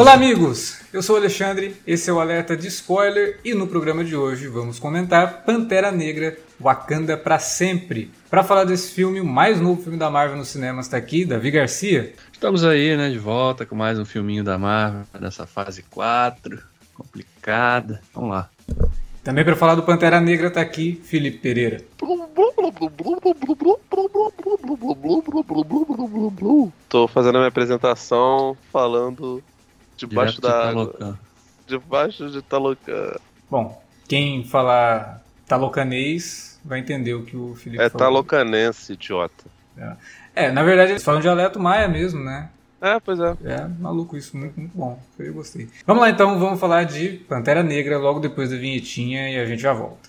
Olá, amigos! Eu sou o Alexandre, esse é o Alerta de Spoiler e no programa de hoje vamos comentar Pantera Negra Wakanda para Sempre. Para falar desse filme, o mais novo filme da Marvel nos cinemas está aqui, Davi Garcia. Estamos aí, né, de volta com mais um filminho da Marvel, dessa fase 4, complicada. Vamos lá. Também para falar do Pantera Negra está aqui, Felipe Pereira. Tô fazendo a minha apresentação falando Debaixo da água. Debaixo de Talocan. Bom, quem falar talocanês vai entender o que o Felipe é falou. É talocanense, idiota. É. é. na verdade eles falam dialeto maia mesmo, né? É, pois é. É, maluco isso, muito, muito bom. Eu gostei. Vamos lá então, vamos falar de Pantera Negra logo depois da vinhetinha e a gente já volta.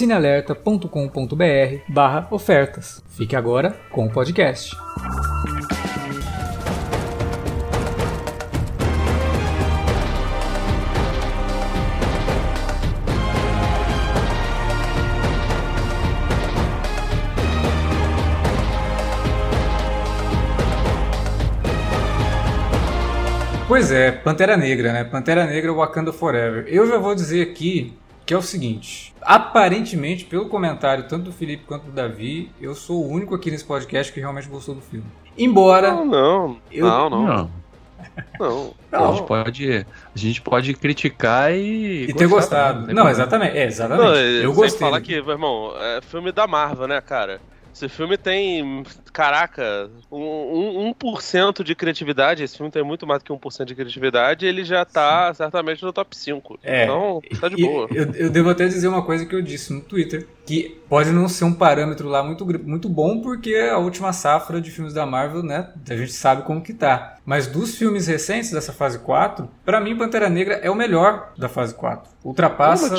cinealerta.com.br ofertas. Fique agora com o podcast. Pois é, Pantera Negra, né? Pantera Negra Wakanda Forever. Eu já vou dizer aqui que é o seguinte: aparentemente, pelo comentário tanto do Felipe quanto do Davi, eu sou o único aqui nesse podcast que realmente gostou do filme. Embora. Não, não. Eu... Não, não. não. Não. não. A, gente pode, a gente pode criticar e. E ter gostado. Não, não exatamente. É, exatamente. Não, eu gostei. falar que, meu irmão, é filme da Marvel, né, cara? Esse filme tem, caraca, um, um, 1% de criatividade. Esse filme tem muito mais do que 1% de criatividade. Ele já tá Sim. certamente no top 5. É, então, tá de boa. Eu, eu, devo até dizer uma coisa que eu disse no Twitter: que pode não ser um parâmetro lá muito, muito bom, porque a última safra de filmes da Marvel, né? A gente sabe como que tá. Mas dos filmes recentes dessa fase 4, para mim Pantera Negra é o melhor da fase 4. Ultrapassa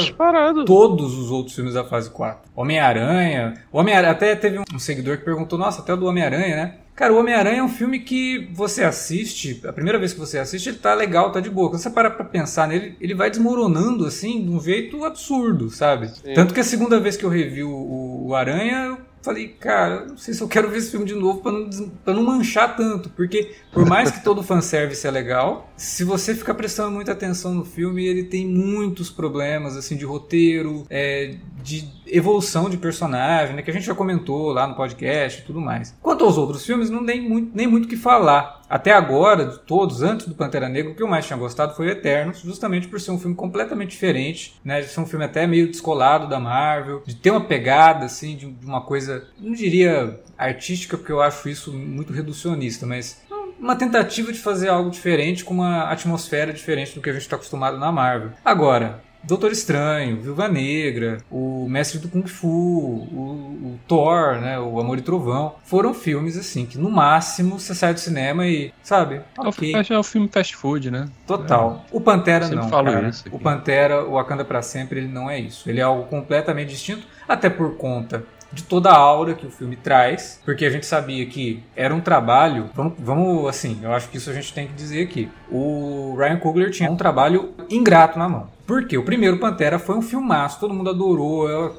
todos os outros filmes da fase 4. Homem-Aranha. Homem até teve um seguidor que perguntou: Nossa, até o do Homem-Aranha, né? Cara, o Homem-Aranha é um filme que você assiste, a primeira vez que você assiste, ele tá legal, tá de boa. Quando você para pra pensar nele, ele vai desmoronando assim, de um jeito absurdo, sabe? Sim. Tanto que a segunda vez que eu revi o, o Aranha, eu falei, cara, não sei se eu quero ver esse filme de novo para não, pra não manchar tanto, porque por mais que todo fanservice é legal, se você ficar prestando muita atenção no filme, ele tem muitos problemas, assim, de roteiro, é, de evolução de personagem, né, que a gente já comentou lá no podcast e tudo mais. Quanto aos outros filmes, não tem muito, nem muito o que falar. Até agora, de todos, antes do Pantera Negra, o que eu mais tinha gostado foi Eternos, justamente por ser um filme completamente diferente, né? De ser um filme até meio descolado da Marvel, de ter uma pegada, assim, de uma coisa, não diria artística, porque eu acho isso muito reducionista, mas uma tentativa de fazer algo diferente com uma atmosfera diferente do que a gente está acostumado na Marvel. Agora, Doutor Estranho, Viúva Negra, o Mestre do Kung Fu, o, o, Thor, né, o Amor e Trovão, foram filmes assim que no máximo você sai do cinema e, sabe, okay. é, o filme fast food, né? Total. É. O Pantera não, cara. Isso o Pantera, o Wakanda para sempre, ele não é isso. Ele é algo completamente distinto, até por conta de toda a aura que o filme traz, porque a gente sabia que era um trabalho. Vamos, vamos assim, eu acho que isso a gente tem que dizer aqui. O Ryan Coogler tinha um trabalho ingrato na mão. Porque o primeiro Pantera foi um filmaço, todo mundo adorou.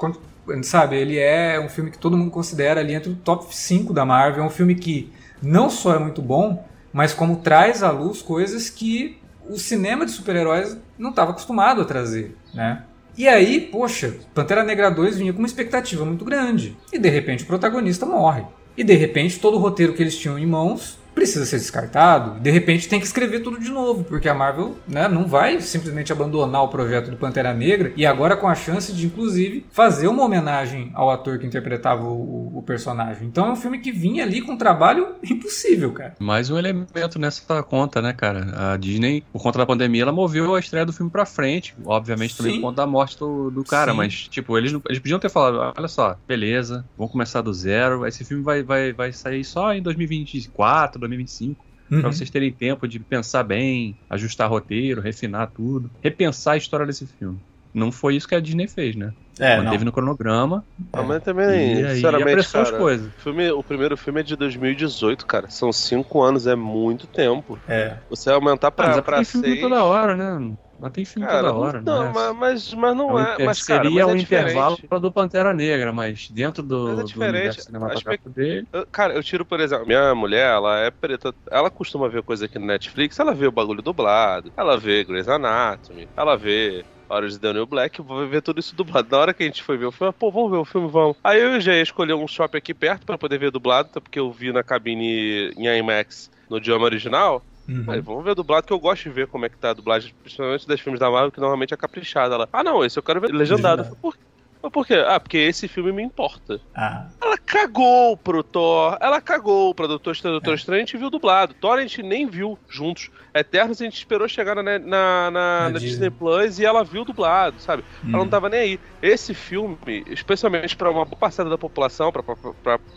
sabe, ele é um filme que todo mundo considera ali entre o top 5 da Marvel. É um filme que não só é muito bom, mas como traz à luz coisas que o cinema de super-heróis não estava acostumado a trazer, né? E aí, poxa, Pantera Negra 2 vinha com uma expectativa muito grande. E de repente o protagonista morre. E de repente todo o roteiro que eles tinham em mãos precisa ser descartado. De repente tem que escrever tudo de novo, porque a Marvel né, não vai simplesmente abandonar o projeto do Pantera Negra e agora com a chance de, inclusive, fazer uma homenagem ao ator que interpretava o, o personagem. Então é um filme que vinha ali com um trabalho impossível, cara. Mais um elemento nessa conta, né, cara? A Disney, por conta da pandemia, ela moveu a estreia do filme pra frente. Obviamente também Sim. por conta da morte do, do cara, Sim. mas, tipo, eles, não- eles podiam ter falado: olha só, beleza, vamos começar do zero. Esse filme vai, vai, vai sair só em 2024, 2025. Uhum. Pra vocês terem tempo de pensar bem, ajustar roteiro, refinar tudo, repensar a história desse filme. Não foi isso que a Disney fez, né? É, não. Manteve no cronograma Ah, mas também, e sinceramente, apressou as cara, coisas. o filme, o primeiro filme é de 2018, cara. São cinco anos, é muito tempo. É. Você aumentar Ah, pra, mas é pra filme seis... toda hora, né? Mas tem filme Cara, toda hora, não, né? mas, mas, mas não É um é. Mas, cara, seria mas um é intervalo diferente. do Pantera Negra, mas dentro do, Mas é do diferente. universo cinematográfico dele. Cara, eu tiro, por exemplo, minha mulher, ela é preta, ela costuma ver coisa aqui no Netflix, ela vê o bagulho dublado, ela vê Grey's Anatomy, ela vê Horas de Daniel Black, vou ver tudo isso dublado. Na hora que a gente foi ver o filme, pô, vamos ver o filme, vamos. Aí eu já ia escolher um shopping aqui perto pra poder ver dublado, porque eu vi na cabine em IMAX no idioma original. Uhum. Aí, vamos ver dublado, que eu gosto de ver como é que tá a dublagem, principalmente das filmes da Marvel, que normalmente é caprichada. Ela, ah, não, esse eu quero ver legendado. Falei, Por, mas por quê? Ah, porque esse filme me importa. Ah, Ela cagou pro Thor, ela cagou pra Doutor Estranho, Doutor É. Estranho, a gente viu dublado. Thor a gente nem viu juntos. Eternos a gente esperou chegar na, na, na, Na. Disney Plus e ela viu dublado, sabe? Ela não hum. tava nem aí. Esse filme, especialmente pra uma boa parcela da população, pra,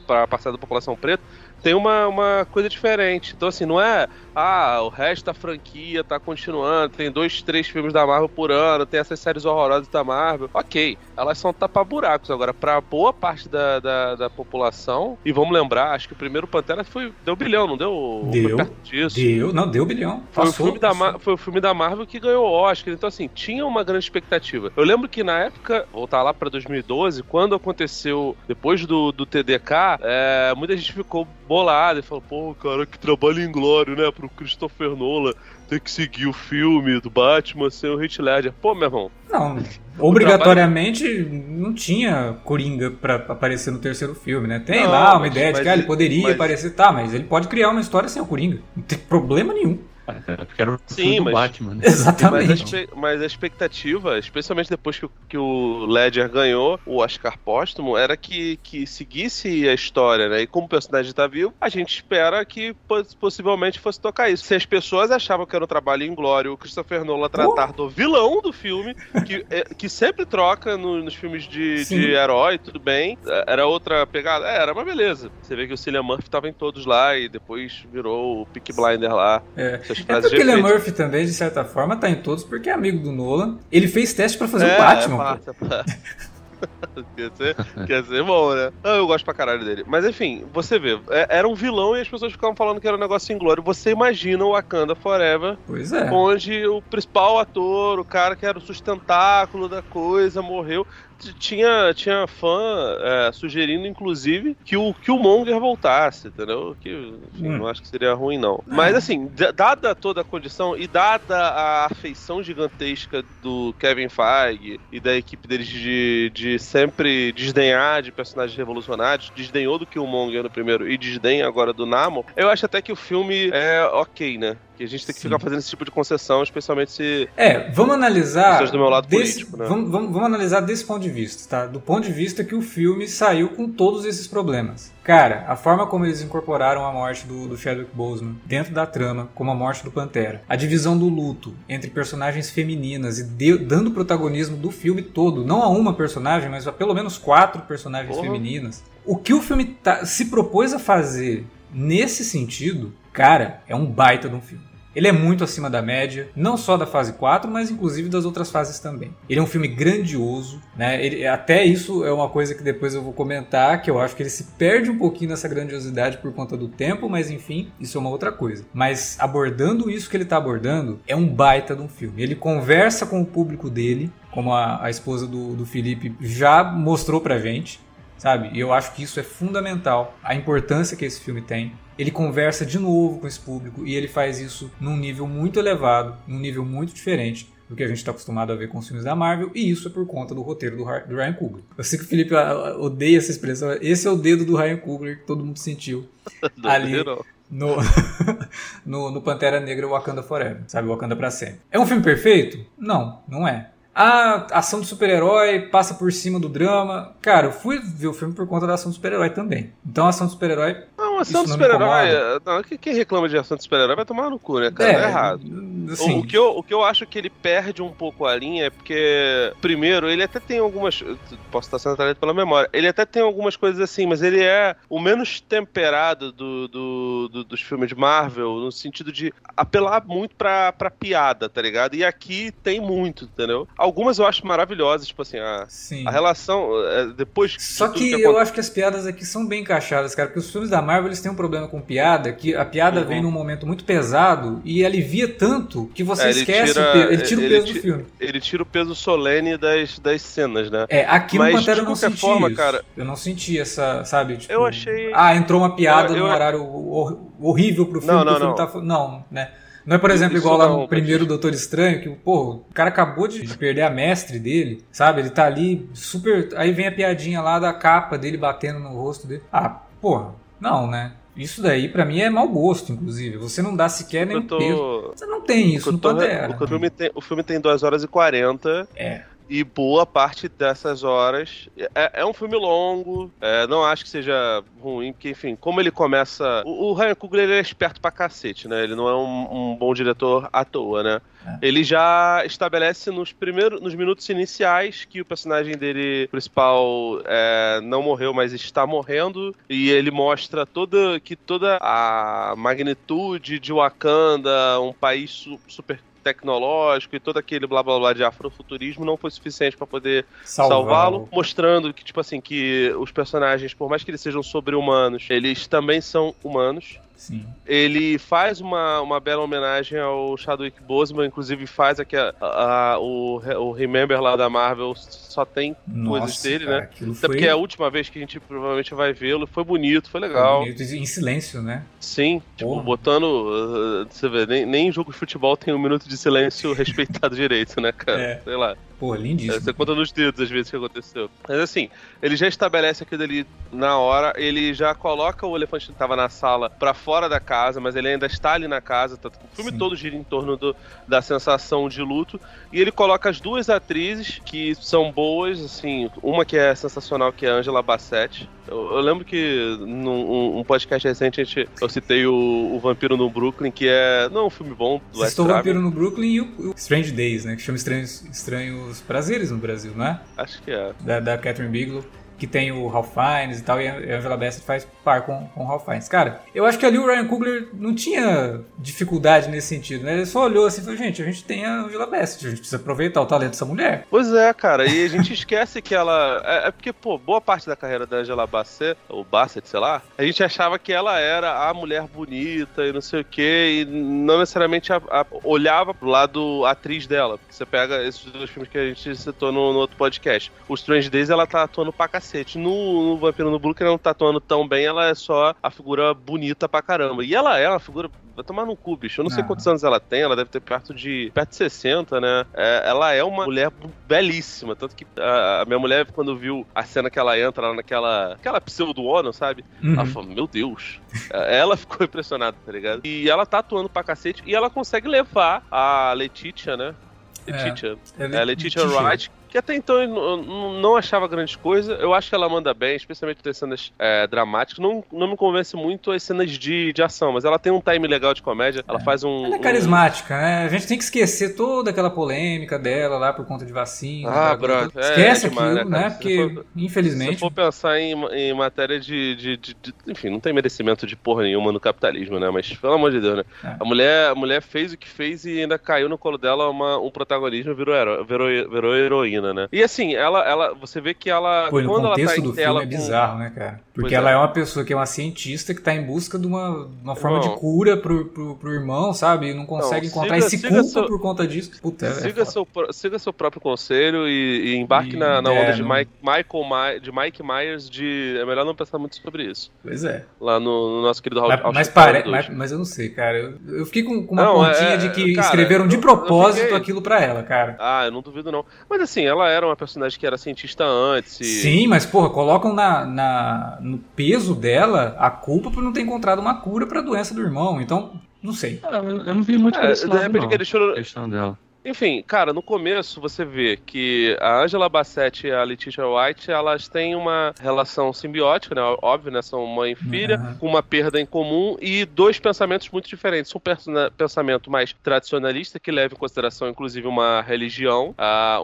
pra parcela da população preta, tem uma, uma coisa diferente. Então, assim, não é. Ah, o resto da franquia tá continuando, tem dois, três filmes da Marvel por ano, tem essas séries horrorosas da Marvel. Ok, elas são tapa-buracos. Agora, pra boa parte da, da, da população, e vamos lembrar, acho que o primeiro Pantera foi, deu bilhão, não deu? Deu. Foi perto disso. Deu, não, deu bilhão. Foi, o Passou, filme da passou. Foi o filme da Marvel que ganhou o Oscar. Então, assim, tinha uma grande expectativa. Eu lembro que na época, voltar lá pra 2012, quando aconteceu, depois do, do TDK, é, muita gente ficou bolada e falou: pô, cara, que trabalho inglório, né? Pro Christopher Nolan ter que seguir o filme do Batman sem o Heath Ledger. Pô, meu irmão, Não, obrigatoriamente não tinha Coringa pra aparecer no terceiro filme, né? Tem Não, lá uma mas- ideia de mas que ah, ele ele- poderia mas- aparecer, tá, mas ele pode criar uma história sem o Coringa. Não tem problema nenhum. Porque era o Sim, filme do mas- Batman, né? Mas a, Exatamente. mas a expectativa, especialmente depois que, o- que o Ledger ganhou o Oscar póstumo, era que, que seguisse a história, né? E como o personagem tá vivo, a gente espera que poss- possivelmente fosse tocar isso. Se as pessoas achavam que era um trabalho inglório, o Christopher Nolan tratar do vilão do filme, que, é- que sempre troca no- nos filmes de, de herói, tudo bem. É, Era outra pegada? É, era, mas beleza. Você vê que o Cillian Murphy tava em todos lá e depois virou o Peaky Blinder lá. É. É frases porque de ele é. Murphy também, de certa forma, tá em todos porque é amigo do Nolan. Ele fez teste pra fazer É, o Batman. é massa. Quer ser, quer ser bom, né? Ah, eu gosto pra caralho dele. Mas enfim, você vê, é- era um vilão e as pessoas ficavam falando que era um negócio inglório. Você imagina o Wakanda Forever, Pois é. onde o principal ator, o cara que era o sustentáculo da coisa, morreu. Tinha, tinha fã é, sugerindo, inclusive, que o Killmonger voltasse, entendeu? Que enfim, Hum. não acho que seria ruim, não. Mas assim, d- dada toda a condição e dada a afeição gigantesca do Kevin Feige e da equipe deles de, de sempre desdenhar de personagens revolucionários, desdenhou do Killmonger no primeiro e desdenha agora do Namor, eu acho até que o filme é ok, né? Que a gente tem que Sim. ficar fazendo esse tipo de concessão, especialmente se. É, vamos analisar. Do meu lado desse, político, né? vamos, vamos, vamos analisar desse ponto de vista, tá? Do ponto de vista que o filme saiu com todos esses problemas. Cara, a forma como eles incorporaram a morte do, do Chadwick Boseman dentro da trama, como a morte do Pantera, a divisão do luto entre personagens femininas e de- dando protagonismo do filme todo, não a uma personagem, mas a pelo menos quatro personagens Porra. femininas. O que o filme tá- se propôs a fazer nesse sentido, cara, é um baita de um filme. Ele é muito acima da média, não só da fase 4, mas inclusive das outras fases também. Ele é um filme grandioso, né? Ele- até isso é uma coisa que depois eu vou comentar, que eu acho que ele se perde um pouquinho nessa grandiosidade por conta do tempo, mas enfim, isso é uma outra coisa. Mas abordando isso que ele está abordando, é um baita de um filme. Ele conversa com o público dele, como a, a esposa do, do Felipe já mostrou pra gente. Sabe? E eu acho que isso é fundamental, a importância que esse filme tem. Ele conversa de novo com esse público e ele faz isso num nível muito elevado, num nível muito diferente do que a gente está acostumado a ver com os filmes da Marvel, e isso é por conta do roteiro do, do Ryan Coogler. Eu sei que o Felipe odeia essa expressão, esse é o dedo do Ryan Coogler que todo mundo sentiu ali no, no, no Pantera Negra Wakanda Forever, sabe? Wakanda pra sempre. É um filme perfeito? Não, não é. A ação do super-herói passa por cima do drama. Cara, eu fui ver o filme por conta da ação do super-herói também. Então a ação do super-herói. Não, ação do super-herói. Quem reclama de ação do super-herói vai tomar no cu, né, cara? É, é errado. Assim, o, que eu, o que eu acho que ele perde um pouco a linha é porque, primeiro, ele até tem algumas. Posso estar sendo atrás pela memória. Ele até tem algumas coisas assim, mas ele é o menos temperado do, do, do, dos filmes de Marvel, no sentido de apelar muito pra, pra piada, tá ligado? E aqui tem muito, entendeu? Algumas eu acho maravilhosas, tipo assim, a, a relação. É, depois. Só que, que eu acho que as piadas aqui são bem encaixadas, cara, porque os filmes da Marvel eles têm um problema com piada, que a piada uhum. vem num momento muito pesado e alivia tanto que você é, esquece tira, o peso. Ele tira o peso do filme. Ele tira o peso solene das, das cenas, né? É, aqui Mas, no Pantera eu não senti forma, isso. Cara, eu não senti essa, sabe? Tipo, eu achei. Ah, entrou uma piada eu, eu... num horário horrível pro filme. Não, não, não. Tá... Não, né? Não é, por exemplo, igual lá no primeiro Doutor Estranho, que, pô, o cara acabou de perder a mestre dele, sabe? Ele tá ali super. Aí vem a piadinha lá da capa dele batendo no rosto dele. Ah, porra, não, né? Isso daí, para mim, é mau gosto, inclusive. Você não dá sequer nem tô... peso. Você não tem isso no Pantera. O filme, tem, o filme tem 2 horas e 40. É. E boa parte dessas horas. É, é um filme longo, é, não acho que seja ruim, porque, enfim, como ele começa. O, o Ryan Coogler ele é esperto pra cacete, né? Ele não é um, um bom diretor à toa, né? É. Ele já estabelece nos primeiros, nos minutos iniciais que o personagem dele principal é, não morreu, mas está morrendo, e ele mostra toda que toda a magnitude de Wakanda, um país su super tecnológico e todo aquele blá blá blá de afrofuturismo não foi suficiente para poder salvá-lo, mostrando que, tipo assim, que os personagens, por mais que eles sejam sobre-humanos, eles também são humanos. Sim. Ele faz uma, uma bela homenagem ao Chadwick Boseman, inclusive faz aqui a, a, o, o Remember lá da Marvel, só tem Nossa, coisas dele, cara, né? Até foi... porque é a última vez que a gente provavelmente vai vê-lo. Foi bonito, foi legal. Foi bonito, em silêncio, né? Sim, tipo, Porra. botando. Uh, você vê, nem, nem em jogo de futebol tem um minuto de silêncio respeitado direito, né, cara? É. Sei lá. Pô, lindíssimo. Você conta nos dedos às vezes que aconteceu. Mas assim, ele já estabelece aquilo ali na hora, ele já coloca o elefante que estava na sala para fora da casa, mas ele ainda está ali na casa. Tá, o filme Sim. todo gira em torno do, da sensação de luto. E ele coloca as duas atrizes que são boas, assim, uma que é sensacional, que é a Angela Bassett. Eu, eu lembro que num um podcast recente a gente, eu citei o, o, Vampiro no Brooklyn, que é. Não é um filme bom do West o Vampiro no Brooklyn e o, o, Strange Days, né? Que chama Estranhos, Estranhos Prazeres no Brasil, não é? Acho que é. Da, da Catherine Bigelow que tem o Ralph Fiennes e tal, e a Angela Bassett faz par com, com o Ralph Fiennes. Cara, eu acho que ali o Ryan Coogler não tinha dificuldade nesse sentido, né? Ele só olhou assim e falou, gente, a gente tem a Angela Bassett, a gente precisa aproveitar o talento dessa mulher. Pois é, cara, e a gente esquece que ela... É, é, porque, pô, boa parte da carreira da Angela Bassett, ou Bassett, sei lá, a gente achava que ela era a mulher bonita e não sei o quê, e não necessariamente a, a, olhava pro lado atriz dela. Você pega esses dois filmes que a gente citou no, no outro podcast. O Strange Days, ela tá atuando pra cacete cacete. No, no Vampiro no Brooklyn não tá atuando tão bem, ela é só a figura bonita pra caramba. E ela é uma figura vai tomar no cu, bicho. Eu não, não sei quantos anos ela tem, ela deve ter perto de perto de 60, né? É, ela é uma mulher belíssima. Tanto que a, a, minha mulher, quando viu a cena que ela entra lá naquela aquela pseudo-ONU, sabe? Uhum. Ela falou, meu Deus. É, ela ficou impressionada, tá ligado? E ela tá atuando pra cacete e ela consegue levar a Letitia, né? Letitia. É, é, é Letitia Wright, que até então eu não achava grande coisa. Eu acho que ela manda bem, especialmente nas cenas é, dramáticas. Não, não me convence muito as cenas de, de ação, mas ela tem um time legal de comédia. Ela é. faz um. Ela é carismática, um... né? A gente tem que esquecer toda aquela polêmica dela lá por conta de vacina. Ah, brother. É, Esquece é demais, aquilo, né? né? Porque, for, infelizmente. Se for pensar em, em matéria de, de, de, de, Enfim, não tem merecimento de porra nenhuma no capitalismo, né? Mas, pelo amor de Deus, né? É. A, mulher, a mulher fez o que fez e ainda caiu no colo dela uma, um protagonismo virou, virou, virou heroína menina, né? E assim, ela, ela você vê que ela. Pô, quando ela tá contexto em do tela filme é com- bizarro, né, cara? Porque Pois ela é. é. uma pessoa que é uma cientista que tá em busca de uma, uma forma de cura pro, pro, pro irmão, sabe? E não consegue siga- encontrar e se siga culpa seu- por conta disso. Puta, é Siga foda. seu, siga seu próprio conselho e, e embarque E- na, na é, onda de, não- Mike, Michael de Mike Myers de. É melhor não pensar muito sobre isso. Pois é. Lá no, no nosso querido Mas, Hall mas, pare- mas, mas eu não sei, cara. Eu, eu fiquei com, com uma Não, pontinha é- de que cara, escreveram de propósito fiquei- aquilo pra ela, cara. Ah, eu não duvido não. Mas assim, ela era uma personagem que era cientista antes. E... Sim, mas porra, colocam na, na, no peso dela a culpa por não ter encontrado uma cura pra doença do irmão. Então, não sei. Ah, eu eu não vi muito por É, esse de lado, repente não, que eles foram, a questão dela. Enfim, cara, no começo você vê que a Angela Bassett e a Letitia White, elas têm uma relação simbiótica, né? Óbvio, né? São mãe e filha, Uhum. com uma perda em comum e dois pensamentos muito diferentes. Um pensamento mais tradicionalista, que leva em consideração, inclusive, uma religião,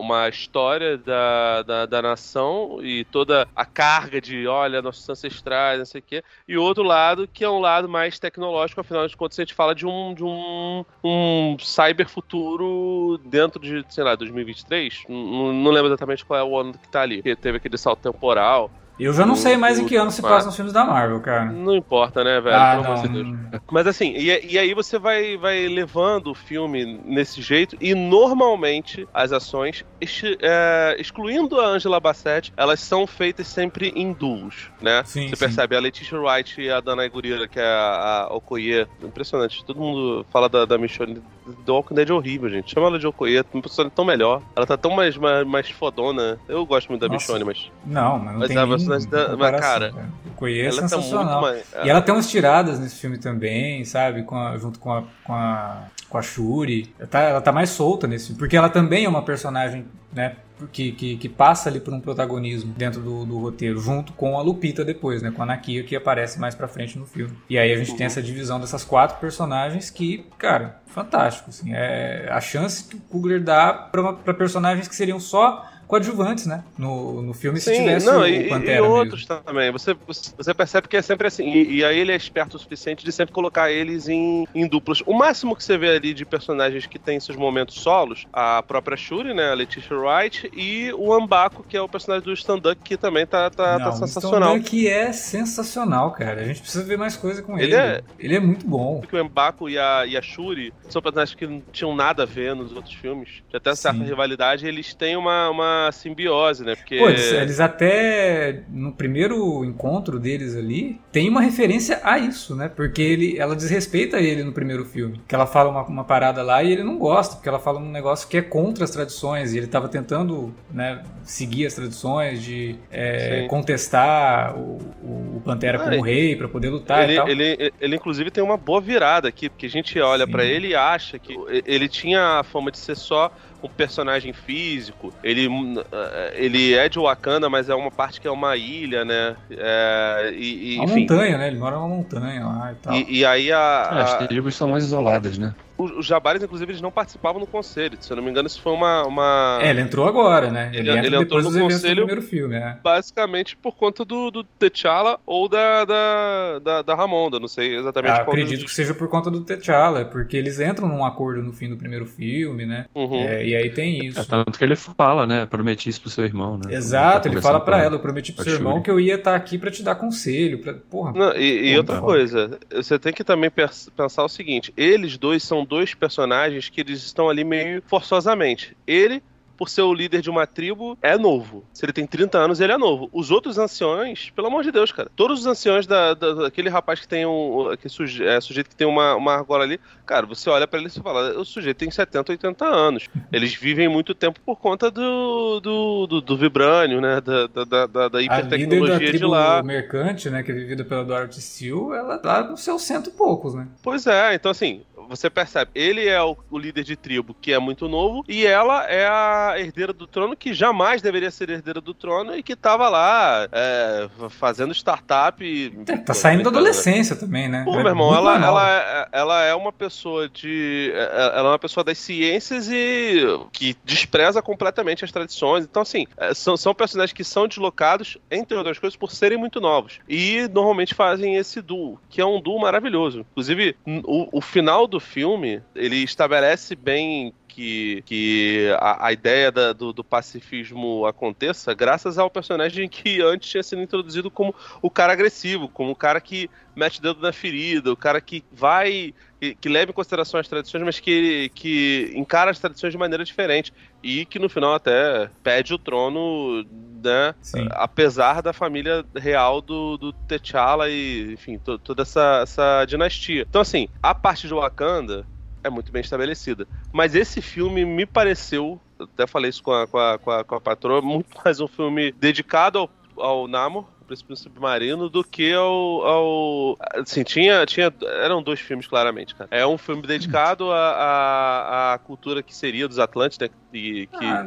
uma história da, da, da nação e toda a carga de, olha, nossos ancestrais, não sei o quê. E o outro lado, que é um lado mais tecnológico, afinal de contas, a gente fala de um, de um, um cyber futuro dentro de, sei lá, 2023. Não, não lembro exatamente qual é o ano que tá ali. Que teve aquele salto temporal. Eu já não O- sei mais em que ano se passam os filmes da Marvel, cara. Não importa, né, velho? Ah, de Deus. não. Mas assim, e, e aí você vai, vai levando o filme nesse jeito, e normalmente as ações, ex- é, excluindo a Angela Bassett, elas são feitas sempre em duos, né? Sim, você sim. percebe, a Letitia Wright e a Dana Gurira, que é a, a Okoye, impressionante. Todo mundo fala da, da Michonne do Walking Dead é horrível, gente. Chama ela de Okoye, uma pessoa tão melhor. Ela tá tão mais, mais, mais fodona. Eu gosto muito da Nossa. Michonne, mas Não, mas não Mas tem a personagem da- mas, cara, conheço, ela tá sensacional. mais. E ela tem umas tiradas nesse filme também, sabe? Com a- junto com a, com a, com a Shuri. Ela tá, ela tá mais solta nesse filme. Porque ela também é uma personagem, né? Que, que, que passa ali por um protagonismo dentro do, do roteiro, junto com a Lupita depois, né? Com a Nakia, que aparece mais pra frente no filme. E aí a gente tem Uhum. essa divisão dessas quatro personagens que, cara, fantástico, assim. É a chance que o Kugler dá pra, uma- pra personagens que seriam só coadjuvantes, né? No, no filme, se Sim, tivesse não, o e, Pantera e mesmo. outros também. Você, você percebe que é sempre assim. E, e aí ele é esperto o suficiente de sempre colocar eles em, em duplas. O máximo que você vê ali de personagens que tem seus momentos solos, a própria Shuri, né? A Letitia Wright, e o Ambaco, que é o personagem do stand-up, que também tá, tá, tá Não, sensacional. O que é sensacional, cara. A gente precisa ver mais coisa com ele. Ele é- Ele é muito bom. Porque o Mbaku e a, e a Shuri são personagens que não tinham nada a ver nos outros filmes. De até certa Sim. rivalidade, eles têm uma, uma simbiose, né? Porque. Pô, eles, eles até no primeiro encontro deles ali tem uma referência a isso, né? Porque ele, ela desrespeita ele no primeiro filme. Que ela fala uma, uma parada lá e ele não gosta, porque ela fala um negócio que é contra as tradições. E ele tava tentando, né, seguir as tradições de é, contestar o, o- Pantera Ah, como e- rei pra poder lutar Ele, e tal. ele, ele, inclusive, tem uma boa virada aqui, porque a gente olha pra ele e acha que ele tinha a fama de ser só um personagem físico. Ele, hum, eh, ele é de Wakanda, mas é uma parte que é uma ilha, né? É, e, e, Uma enfim. montanha, né? Ele mora numa montanha lá e tal. E, e aí a, É, as a- tribos são mais isoladas, né? Os, Jabares, inclusive, eles não participavam no conselho. Se eu não me engano, isso foi uma. uma... É, ele entrou agora, né? Ele, Ele- entra ele entrou depois no conselho- do primeiro filme, né? Basicamente por conta do, do T'Challa ou da, da, da, da Ramonda, não sei exatamente Ah, qual acredito dos- que seja por conta do T'Challa, porque eles entram num acordo no fim do primeiro filme, né? Uhum. É, e aí tem É, isso. tanto que ele fala, né? Prometi isso pro seu irmão, né? Exato, Tá ele fala pra ela, eu prometi pro seu irmão Shuri. que eu ia estar aqui pra te dar conselho, pra... porra. Não, e, e outra tá. coisa, você tem que também pensar o seguinte: eles dois são dois personagens que eles estão ali meio forçosamente. Ele, por ser o líder de uma tribo, é novo. Se ele tem 30 anos, ele é novo. Os outros anciões, pelo amor de Deus, cara. Todos os anciões da, da- daquele rapaz que tem um. Aquele suje, é, sujeito que tem uma, uma argola ali, cara, você olha pra ele e fala: o sujeito tem 70, 80 anos. Eles vivem muito tempo por conta do, do, do, do vibrânio, né? Da, da, da, da- da A líder da hipertecnologia de lá. mercante, né, que é vivida pela Dorothy Steele, ela tá nos seus cento e poucos, né? Pois é, então assim, você percebe, ele é o, o líder de tribo que é muito novo, e ela é a herdeira do trono que jamais deveria ser herdeira do trono e que tava lá é, fazendo startup. e- É, tá saindo da né? adolescência também, né? Pô, É meu irmão, ela, ela, é, ela é uma pessoa de. é- Ela é uma pessoa das ciências e que despreza completamente as tradições. Então, assim, são, são personagens que são deslocados, entre outras coisas, por serem muito novos. E normalmente fazem esse duo, que é um duo maravilhoso. Inclusive, o, o final do filme, ele estabelece bem que, que a, a ideia da- do, do pacifismo aconteça graças ao personagem que antes tinha sido introduzido como o cara agressivo, como o cara que mete dedo na ferida, o cara que vai. Que, que leva em consideração as tradições, mas que, que encara as tradições de maneira diferente. E que no final até pede o trono, né? Sim. apesar da família real do, do T'Challa e, enfim, to- toda essa, essa dinastia. Então, assim, a parte de Wakanda é muito bem estabelecida. Mas esse filme me pareceu, eu até falei isso com a, com a, com a, com a patroa, muito mais um filme dedicado ao, ao Namor, Príncipe Submarino, do que ao. ao assim, tinha, tinha. Eram dois filmes, claramente, cara. É um filme dedicado à, à, à cultura que seria dos Atlantes, né? E, que, Ah,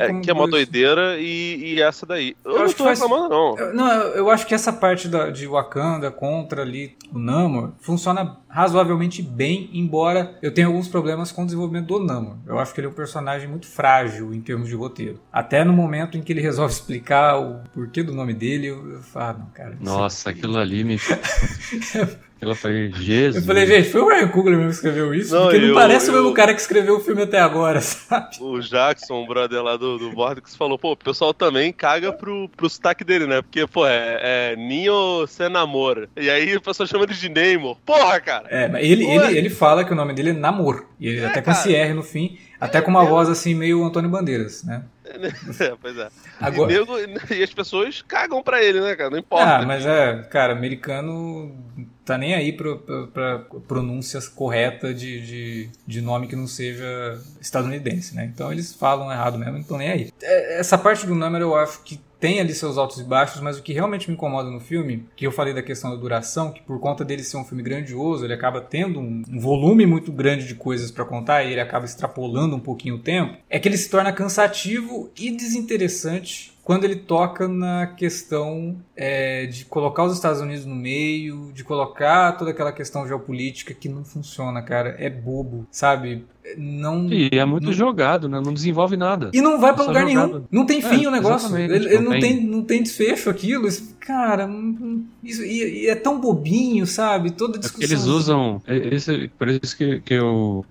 é, que é uma doideira e, e essa daí. Eu, Eu não tô reclamando, não. Eu- Não, eu acho que essa parte da, de Wakanda contra ali o Namor funciona razoavelmente bem, embora eu tenha alguns problemas com o desenvolvimento do Namor. Eu acho que ele é um personagem muito frágil em termos de roteiro. Até no momento em que ele resolve explicar o porquê do nome dele, eu, cara. isso- Nossa, aquilo ali me. aquilo eu falei, Jesus. Eu falei, gente, foi o Ryan Coogler mesmo que escreveu isso? Não, porque não eu- parece o eu- mesmo cara que escreveu o filme até agora, sabe? O Jackson, o brother lá do, do Vortex, falou, pô, o pessoal também caga pro, pro sotaque dele, né? Porque, pô, é, é Ninho Senamor. E aí o pessoal chama ele de Neymar. Porra, cara! É, mas ele, ele, ele fala que o nome dele é Namor. E ele É, até com esse cara. R no fim, até com uma voz assim meio Antônio Bandeiras, né? É, pois é. Agora, E, nego- e as pessoas cagam pra ele, né, cara? Não importa. Ah, mas é, cara, americano tá nem aí pra, pra, pra pronúncia correta de, de, de nome que não seja estadunidense, né? Então eles falam errado mesmo, não estão nem aí. É, Essa parte do número eu acho que tem ali seus altos e baixos, mas o que realmente me incomoda no filme, que eu falei da questão da duração, que por conta dele ser um filme grandioso, ele acaba tendo um, um volume muito grande de coisas pra contar e ele acaba extrapolando um pouquinho o tempo, é que ele se torna cansativo e desinteressante quando ele toca na questão é, de colocar os Estados Unidos no meio, de colocar toda aquela questão geopolítica que não funciona, cara. É bobo, sabe? Não. E é muito não- jogado, né? Não desenvolve nada. E não vai Só lugar jogado. nenhum. Não tem fim É, o negócio. Ele, ele não tem. tem, não tem desfecho aquilo. Isso- cara, não- isso, e, e é tão bobinho, sabe? Toda É discussão. eles usam. é- Esse, por isso que, que, eu,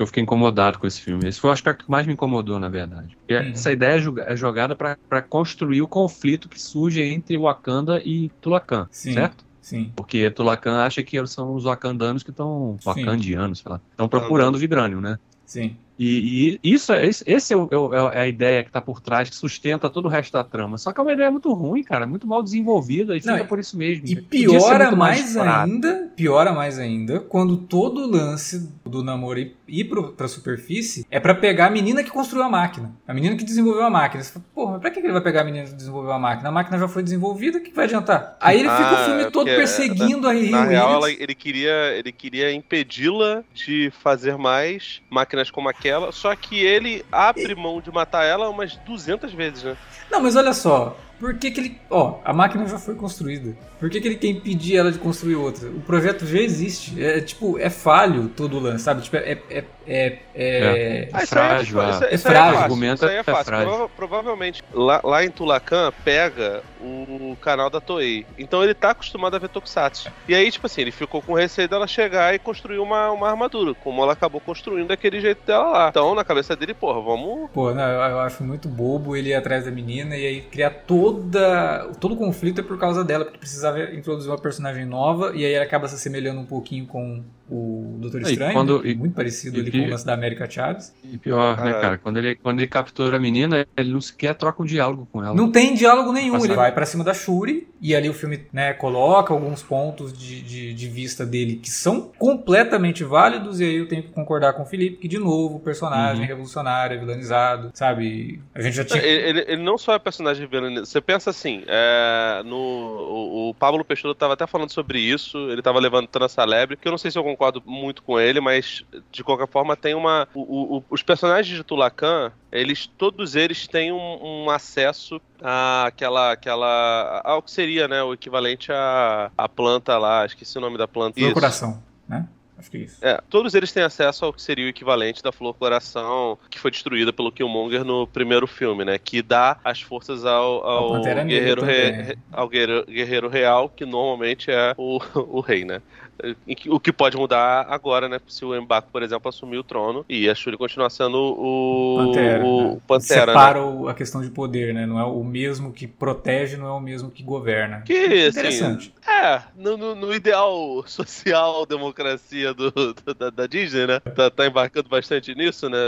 que eu fiquei incomodado com esse filme. Esse foi, acho que, o que mais me incomodou, na verdade. Porque Uhum. Essa ideia é é jogada pra construir o conflito que surge entre Wakanda e Tulacan, Sim. certo? Sim. Porque Tulacan acha que são os wakandanos que estão. Wakandianos, sei lá. Estão procurando vibrânio, né? Sim. E, e isso, é- esse, é, o- é o- é a ideia que tá por trás, que sustenta todo o resto da trama. Só que é uma ideia muito ruim, cara, muito mal desenvolvida e Não, fica por isso mesmo. E piora mais, fraco. ainda, piora mais ainda, quando todo o lance do namoro ir- pro, pra superfície é pra pegar a menina que construiu a máquina. A menina que desenvolveu a máquina. Você fala, porra, mas pra que ele vai pegar a menina que desenvolveu a máquina? A máquina já foi desenvolvida, o que vai adiantar? Aí ele fica Ah, o filme é todo perseguindo a Rio Na real, ela- Williams. ele queria, ele queria impedi-la de fazer mais máquinas como aquela, só que ele abre mão de matar ela umas 200 vezes, né? Não, mas olha só. Por que, que ele. Ó, a máquina já foi construída. Por que, que ele quer impedir ela de construir outra? O projeto já existe. É tipo, é falho todo o lance, sabe? Tipo, é. é, é, é- É frágil, isso, é isso aí frágil. isso aí é é fácil. Prova- provavelmente, lá, lá em Tulacan, pega o canal da Toei. Então ele tá acostumado a ver Tokusatsu. E aí, tipo assim, ele ficou com receio dela chegar e construir uma, uma armadura, como ela acabou construindo daquele jeito dela lá. Então, na cabeça dele, porra, vamos... Pô, não, eu, eu acho muito bobo ele ir atrás da menina e aí criar toda. Todo o conflito é por causa dela, porque precisava introduzir uma personagem nova e aí ela acaba se assemelhando um pouquinho com o Doutor Estranho. quando- né? e- muito parecido e- ali com o lance da América Chaves. E pior, né, Caralho. cara? Quando ele, quando ele captura a menina, ele não sequer troca um diálogo com ela. Não tem diálogo nenhum, ele vai pra cima da Shuri e ali o filme né, coloca alguns pontos de, de, de vista dele que são completamente válidos e aí eu tenho que concordar com o Felipe que, de novo, o personagem Uhum. revolucionário, vilanizado, sabe? A gente já tinha... Ele, ele- ele não só é personagem vilão, você pensa assim, é, no, o, o Pablo Peixoto tava até falando sobre isso, ele tava levantando essa lebre, que eu não sei se eu concordo muito com ele, mas de qualquer forma tem uma... o- o- os personagens de Tulacan, eles, todos eles têm um, um acesso àquela, aquela, ao que seria, né, o equivalente à, à planta lá, esqueci o nome da planta. Flor coração, né? Acho que é isso. É, todos eles têm acesso ao que seria o equivalente da Flor Coração, que foi destruída pelo Killmonger no primeiro filme, né? Que dá as forças ao, ao guerreiro, re- re- ao guerreiro, guerreiro real, que normalmente é o, o rei, né? O que pode mudar agora, né? Se o Mbaku, por exemplo, assumir o trono e a Shuri continuar sendo o Pantera. o né? Pantera, né? Separa o- a questão de poder, né? Não é o mesmo que protege, não é o mesmo que governa. Que, assim, Interessante. É, no, no- no ideal social-democracia do, do- da, da Disney, né? Tá, tá embarcando bastante nisso, né?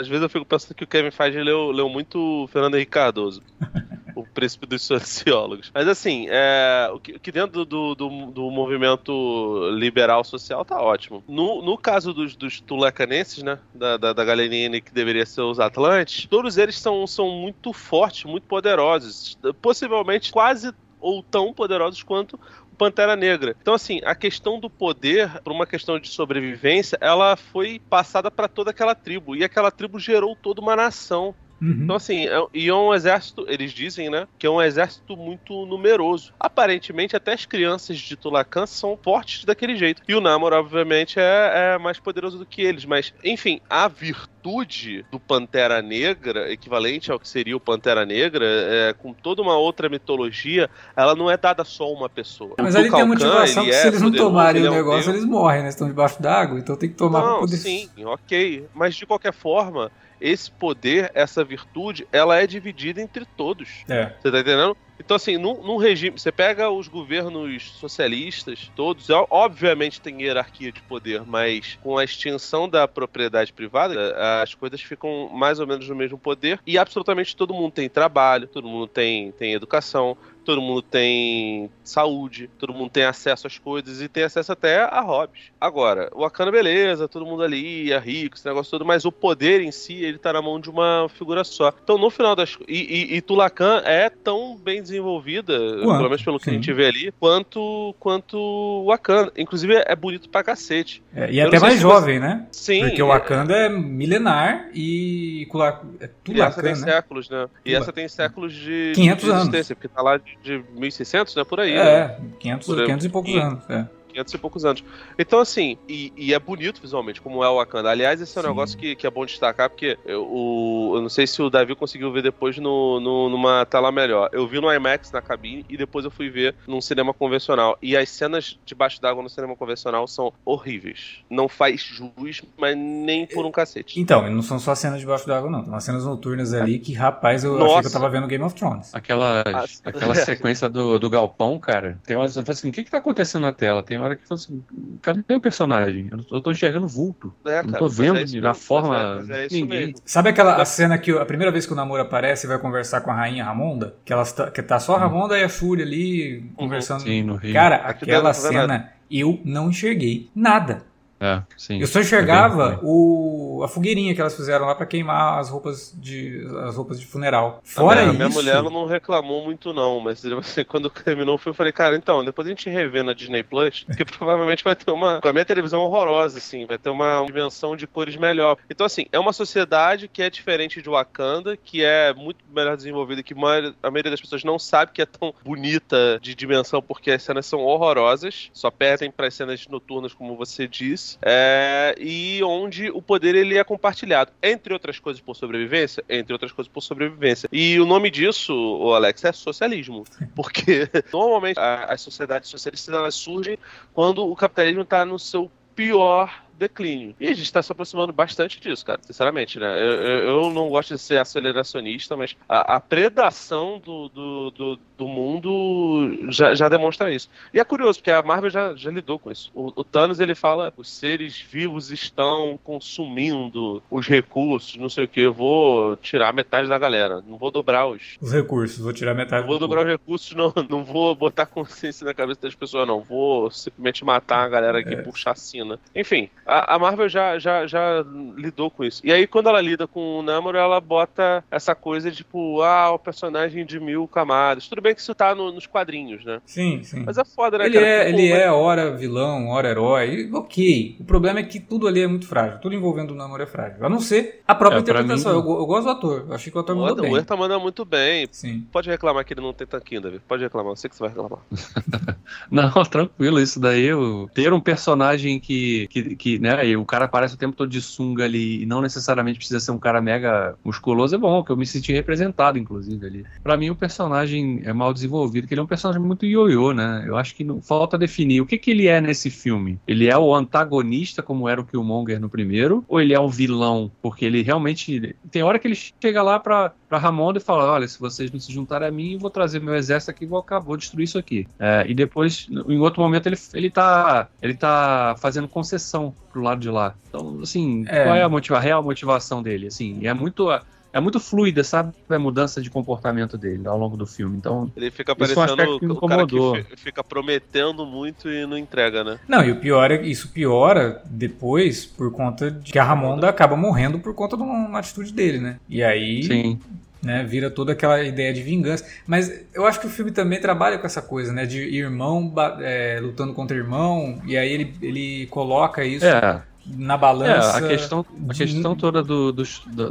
Às vezes eu fico pensando que o Kevin Feige leu, leu muito Fernando Henrique Cardoso. o príncipe dos sociólogos. Mas assim, é, o, que, o que dentro do, do, do movimento liberal social tá ótimo. No, no caso dos, dos tulacanenses, né? Da, da, da galerinha que deveria ser os Atlantes, todos eles são, são muito fortes, muito poderosos. Possivelmente quase ou tão poderosos quanto o Pantera Negra. Então, assim, a questão do poder, por uma questão de sobrevivência, ela foi passada para toda aquela tribo. E aquela tribo gerou toda uma nação. Uhum. Então, assim, é, e é um exército, eles dizem, né? Que é um exército muito numeroso. Aparentemente, até as crianças de Tulacan são fortes daquele jeito. E o Namor, obviamente, é, é mais poderoso do que eles. Mas, enfim, a virtude do Pantera Negra, equivalente ao que seria o Pantera Negra, é, com toda uma outra mitologia, ela não é dada só a uma pessoa. Mas ali tem a motivação que é se eles não tomarem o é negócio, eles morrem, né? Estão debaixo d'água, então tem que tomar Não, poder. sim, ok. Mas de qualquer forma, esse poder, essa virtude, ela é dividida entre todos. É. Você tá entendendo? Então, assim, num, num regime. Você pega os governos socialistas, todos, obviamente tem hierarquia de poder, mas com a extinção da propriedade privada, as coisas ficam mais ou menos no mesmo poder. E absolutamente todo mundo tem trabalho, todo mundo tem, tem educação, todo mundo tem saúde, todo mundo tem acesso às coisas e tem acesso até a hobbies. Agora, o Wakanda, beleza, todo mundo ali é rico, esse negócio todo, mas o poder em si, ele tá na mão de uma figura só. Então, no final das e, e, e Tulacan é tão bem desenvolvida, pelo menos pelo que sim. a gente vê ali, quanto quanto o Wakanda. Inclusive, é bonito pra cacete. É, e Eu até mais jovem, né? Sim. Porque o Wakanda é milenar e Kula- é E essa tem Tulacan, né? séculos, né? E essa tem séculos de, 500 de anos. porque tá lá de, de 1600, né? Por aí. né? É, 500, Por aí. 500 e poucos E- anos. É. 500 e poucos anos. Então, assim, e, e é bonito visualmente, como é o Wakanda. Aliás, esse é um Sim. negócio que, que é bom destacar, porque eu, o, eu não sei se o Davi conseguiu ver depois no, no- numa tela melhor. Eu vi no IMAX na cabine e depois eu fui ver num cinema convencional. E as cenas debaixo d'água no cinema convencional são horríveis. Não faz jus, mas nem por um cacete. Então, e não são só cenas debaixo d'água, não. Tem umas cenas noturnas ali que, rapaz, eu achei que eu Nossa. tava vendo Game of Thrones. Aquela, aquela sequência do, do galpão, cara. Tem falo assim, o que que tá acontecendo na tela? Tem hora que eu falo assim, cadê o personagem? Eu, não tô- eu tô enxergando vulto. É, não cara, tô mas vendo é isso na forma é- é ninguém. mesmo. Sabe aquela a cena que a primeira vez que o namoro aparece e vai conversar com a rainha Ramonda? Que, ela tá, que tá só a Ramonda e a Shuri ali conversando. Sim, no Rio. Cara, Aqui aquela não cena eu não enxerguei nada. É, sim. Eu só enxergava o, a fogueirinha que elas fizeram lá pra queimar as roupas de as roupas de funeral. Fora a minha, isso, minha mulher ela não reclamou muito, não, mas assim, quando terminou, eu falei, cara, então, depois a gente revê na Disney Plus, que provavelmente vai ter uma. Com a minha televisão horrorosa, assim, vai ter uma dimensão de cores melhor. Então, assim, é uma sociedade que é diferente de Wakanda, que é muito melhor desenvolvida, que a maioria, a maioria das pessoas não sabe que é tão bonita de dimensão, porque as cenas são horrorosas, só perdem para as cenas noturnas, como você disse, é, e onde o poder ele é compartilhado, entre outras coisas por sobrevivência, entre outras coisas por sobrevivência. E o nome disso, o Alex, é socialismo, porque normalmente as sociedades socialistas elas surgem quando o capitalismo está no seu pior declínio. E a gente está se aproximando bastante disso, cara, sinceramente, né? Eu, eu- eu não gosto de ser aceleracionista, mas a, a predação do, do, do, do mundo já, já demonstra isso. E é curioso, porque a Marvel já, já lidou com isso. O, o Thanos, ele fala, os seres vivos estão consumindo os recursos, não sei o que, eu vou tirar metade da galera, não vou dobrar os... os recursos, vou tirar metade Não vou do dobrar os recursos, não, não vou botar consciência na cabeça das pessoas, não. Vou simplesmente matar a galera aqui É. por chacina. Enfim, a, a Marvel já, já, já lidou com isso. E aí, quando ela lida com o Namor, ela bota essa coisa tipo, ah, o personagem de mil camadas. Tudo bem que isso tá no- nos quadrinhos, né? Sim, sim. Mas é foda, né, Ele cara? é, Porque, ele pô, é hora vilão, hora herói, ok. O problema é que tudo ali é muito frágil. Tudo envolvendo o namoro é frágil. A não ser a própria É, interpretação. mim- Eu, eu gosto do ator. Eu achei que o ator mandou bem. o Huerta manda muito bem. Sim. Pode reclamar que ele não tem tanquinho, David. Pode reclamar. Eu sei que você vai reclamar. Não, tranquilo, isso daí. eu- Ter um personagem que, que, que né, e o cara aparece o tempo todo de sunga ali e não necessariamente precisa ser um cara mega musculoso, é bom, que eu me senti representado, inclusive, ali. Pra mim, o personagem é mal desenvolvido, que ele é um personagem muito ioiô, né? Eu acho que não, falta definir o que, que ele é nesse filme. Ele é o antagonista, como era o Killmonger no primeiro, ou ele é o vilão? Porque ele realmente. Tem hora que ele chega lá pra, pra Ramonda e fala: olha, se vocês não se juntarem a mim, eu vou trazer meu exército aqui e vou acabar, vou destruir isso aqui. É, e depois, em outro momento, ele, ele, tá, ele tá fazendo concessão pro lado de lá. Então, assim, É. qual é a, motiva a real motivação dele? Assim, é muito. É muito fluida, sabe? A mudança de comportamento dele ao longo do filme. Então, Ele fica um parecendo me o cara que fica prometendo muito e não entrega, né? Não, e o pior é isso piora depois por conta de que a Ramonda acaba morrendo por conta de uma, uma atitude dele, né? E aí, sim. né, vira toda aquela ideia de vingança. Mas eu acho que o filme também trabalha com essa coisa, né? De irmão é, lutando contra irmão, e aí ele, ele coloca isso É, na é balança. a questão, a de- questão toda do, do,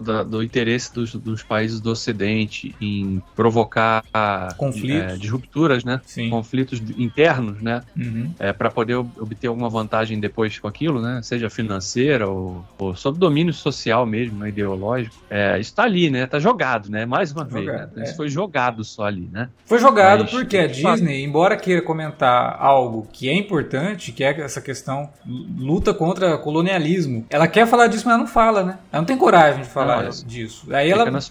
da- do interesse dos, dos países do Ocidente em provocar Conflitos. é, de rupturas, né? Sim. Conflitos internos, né? Uhum. É, para poder ob- obter alguma vantagem depois com aquilo, né? Seja financeira ou, ou sob domínio social mesmo, né? ideológico. É, isso tá ali, né? Tá jogado, né? Mais uma vez. Jogado, né? é. Isso foi jogado só ali, né? Foi jogado Mas, porque a Disney, embora queira comentar algo que é importante, que é essa questão luta contra colonialismo, ela quer falar disso, mas ela não fala, né? Ela não tem coragem de falar Não, é- disso. Aí Fica ela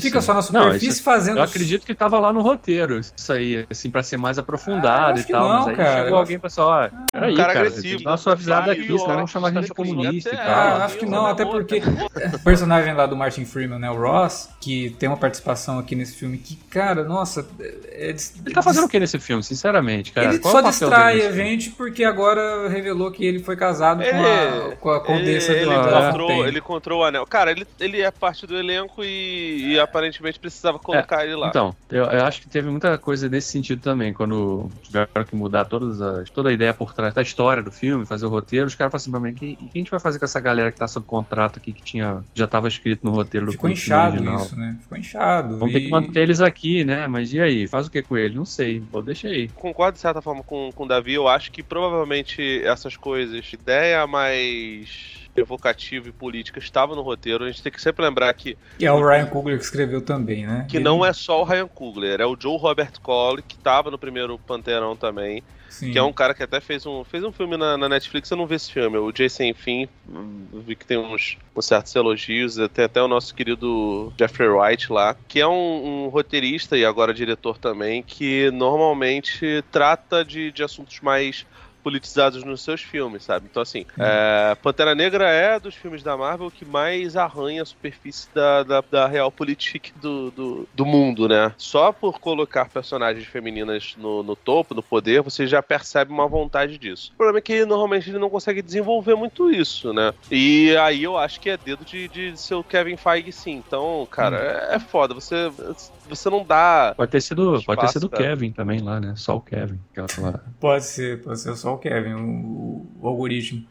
fica só na Não, superfície isso- fazendo. Eu acredito que tava lá no roteiro, isso aí, assim, pra ser mais Ah, aprofundado acho e tal. não, mas aí cara, chegou alguém e falou assim, ó, peraí, cara cara, agressivo, dar uma suavizada aqui, senão vão chamar a gente de comunista e até- tal. Ah, Ah, acho que não, até porque o personagem lá do Martin Freeman, né, o Ross, que tem uma participação aqui nesse filme que, cara, nossa, é, é- Ele tá fazendo o que nesse filme, sinceramente, cara? Ele Qual só é distrai a gente porque agora revelou que ele foi casado com, a, Ele- com a condessa ele, do ele, Ah, encontrou, ele encontrou o anel. Cara, ele, ele é parte do elenco e, e aparentemente precisava colocar ele lá. Então, eu, eu acho que teve muita coisa nesse sentido também, quando tiveram que mudar todas as, toda a ideia por trás da história do filme, fazer o roteiro, os caras falaram assim pra mim, "Que- o que a gente vai fazer com essa galera que tá sob contrato aqui, que tinha, já tava escrito no roteiro do Ficou filme inchado original? isso, né? Ficou inchado. Vamos e... ter que manter eles aqui, né? Mas e aí? Faz o que com ele? Não sei. Vou deixar aí. Concordo de certa forma com, com o Davi. Eu acho que provavelmente essas coisas, ideia mais evocativa e política estava no roteiro. A gente tem que sempre lembrar que, E é o Ryan Coogler que escreveu também, né? que Ele- não é só o Ryan Coogler, é o Joe Robert Cole, que estava no primeiro Panteirão também. Sim. Que é um cara que até fez um, fez um filme na, na Netflix, eu não vi esse filme. O Jason Finn, vi que tem uns, uns certos elogios, tem até o nosso querido Jeffrey Wright lá, que é um, um roteirista e agora diretor também, que normalmente trata de, de assuntos mais politizados nos seus filmes, sabe? Então, assim, é, Pantera Negra é dos filmes da Marvel que mais arranha a superfície da, da, da real política do, do, do mundo, né? Só por colocar personagens femininas no, no topo, no poder, você já percebe uma vontade disso. O problema é que normalmente ele não consegue desenvolver muito isso, né? E aí eu acho que é dedo de, de seu Kevin Feige, sim. Então, cara, é, é foda. Você, você não dá. Pode ter sido, pode ter Espaço, sido o. Kevin também lá, né? Só o Kevin. Aquela... Pode ser, pode ser só o Kevin, o, o algoritmo.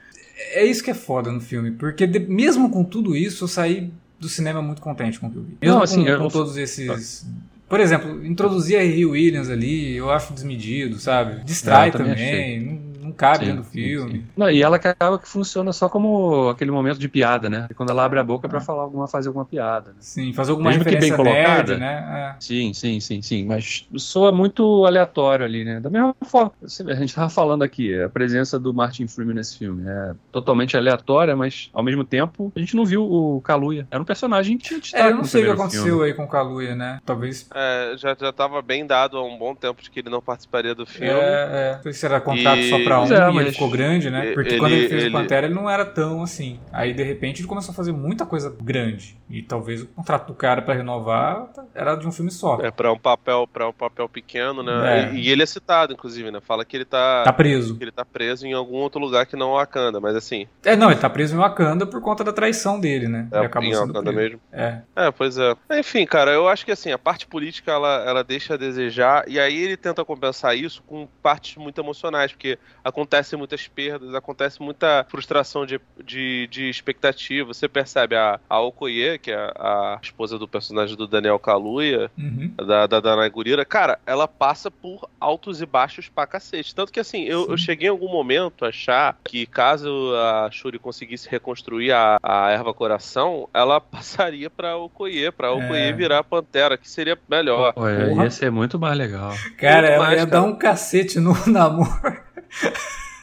É isso que é foda no filme, porque de- mesmo com tudo isso, eu saí do cinema muito contente com o que eu vi. Mesmo Não, assim, com, eu- com todos esses. Por exemplo, introduzir a Rio Williams ali, eu acho desmedido, sabe? Distrai também também, não, cabe Sim, dentro do sim, filme. sim. Não, e ela acaba que funciona só como aquele momento de piada, né? Quando ela abre a boca pra falar alguma, fazer alguma piada. Né? Sim, fazer alguma Mesmo que bem referência nerd, colocada. né? Sim, sim, sim, sim. Mas soa muito aleatório ali, né? Da mesma forma, a gente tava falando aqui, a presença do Martin Freeman nesse filme é totalmente aleatória, mas ao mesmo tempo a gente não viu o Kaluuya. Era um personagem que tinha É, eu não no sei o que aconteceu filme. aí com o Kaluuya, né? Talvez. É, já, já tava bem dado há um bom tempo de que ele não participaria do filme. É, é. Não sei se era contrato E- só pra um é, e ele mas ficou grande, né? Porque ele- quando ele fez ele- o Pantera, ele não era tão assim. Aí, de repente, ele começou a fazer muita coisa grande. E talvez o contrato do cara pra renovar era de um filme só. É, pra um papel, para um papel pequeno, né? É. E, e ele é citado, inclusive, né? Fala que ele tá, Tá preso. que ele tá preso em algum outro lugar que não o Wakanda, mas assim, É, não, ele tá preso em Wakanda por conta da traição dele, né? é ele acabou em sendo Wakanda preso. mesmo. É. É, pois é. Enfim, cara, eu acho que assim, a parte política ela, ela deixa a desejar, e aí ele tenta compensar isso com partes muito emocionais, porque a acontecem muitas perdas, acontece muita frustração de, de, de expectativa. Você percebe a, a Okoye, que é a, a esposa do personagem do Daniel Kaluuya, Uhum. da, da Danai Gurira, cara, ela passa por altos e baixos pra cacete. Tanto que, assim, eu, eu cheguei em algum momento a achar que caso a Shuri conseguisse reconstruir a, a erva coração, ela passaria pra Okoye, pra Okoye É. virar a Pantera, que seria melhor. É, Porra. ia ser muito mais legal. Cara, Muito ela mais, ia cara. dar um cacete no namoro.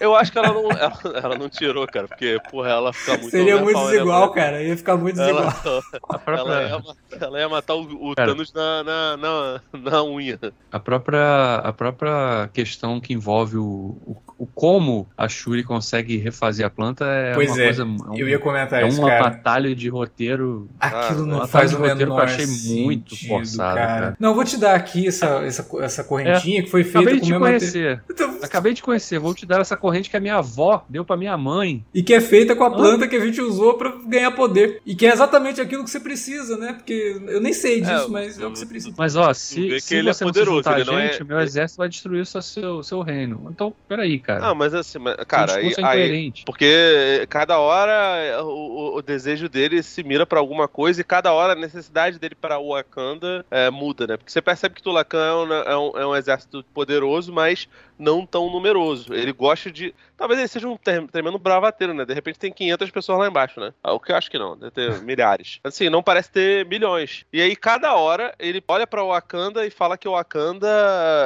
Eu acho que ela não, ela, ela não tirou, cara, porque, porra, ela fica muito Seria muito overpower, desigual, né? cara. Ia ficar muito desigual. Ela, própria, ela, ia, ela ia matar o, o. Thanos na, na, na, na unha. a própria, a própria questão que envolve o, o, o como a Shuri consegue refazer a planta é Pois uma é, coisa. É, um, Eu ia comentar é isso, uma cara. batalha de roteiro. Aquilo Ah, não uma faz o de roteiro que eu achei muito sentido, forçada, cara. cara. Não, vou te dar aqui essa, essa, essa correntinha que foi feita Acabei de com te mesmo conhecer. Então, Acabei de conhecer. Vou te dar essa corrente que a minha avó deu pra minha mãe. E que é feita com a planta que a gente usou pra ganhar poder. E que é exatamente aquilo que você precisa, né? Porque eu nem sei disso, É, mas é o que você precisa. Mas ó, se, que se é você não se poderoso, juntar a é- gente, o meu exército vai destruir o seu, seu, seu reino. Então, peraí, cara. Ah, mas assim, mas, cara, aí, é aí, incoerente. Porque cada hora o, o- o desejo dele se mira pra alguma coisa e cada hora a necessidade dele para o Wakanda é, muda, né? Porque você percebe que Tulacan é um, é, um, é um exército poderoso, mas não tão numeroso. Ele gosta de. Talvez ele seja um tremendo bravateiro, né? De repente tem 500 pessoas lá embaixo, né? Ah, O que eu acho que não, deve ter milhares. Assim, não parece ter milhões. E aí, cada hora, ele olha pra Wakanda e fala que o Wakanda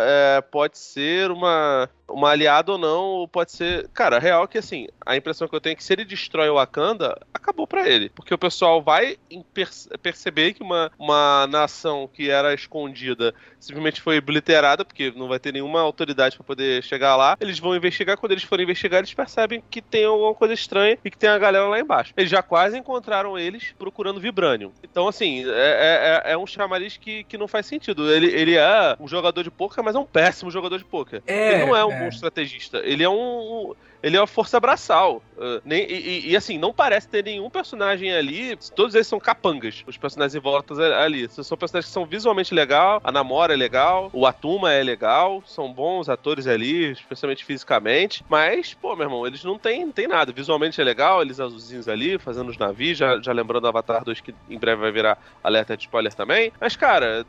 é, pode ser uma, uma aliada ou não, ou pode ser. Cara, a real é que assim, a impressão que eu tenho é que se ele destrói o Wakanda, acabou pra ele. Porque o pessoal vai perce- perceber que uma, uma nação que era escondida simplesmente foi obliterada, porque não vai ter nenhuma autoridade pra poder chegar lá. Eles vão investigar, quando eles forem investigar, eles percebem que tem alguma coisa estranha e que tem a galera lá embaixo. Eles já quase encontraram eles procurando Vibranium. Então, assim, é, é- é um chamariz que, que não faz sentido. Ele, ele é um jogador de poker, mas é um péssimo jogador de poker. É, ele não é um é. bom estrategista. Ele é um. Ele é uma força braçal. Uh, nem, e, e- assim, não parece ter nenhum personagem ali. Todos eles são capangas, os personagens em volta ali. São personagens que são visualmente legal. A Namora é legal. O Atuma é legal. São bons atores ali, especialmente fisicamente. Mas, pô, meu irmão, eles não têm, tem nada. Visualmente é legal, eles azulzinhos ali, fazendo os navios. Já, já lembrando Avatar 2, que em breve vai virar alerta de spoiler também. Mas, cara,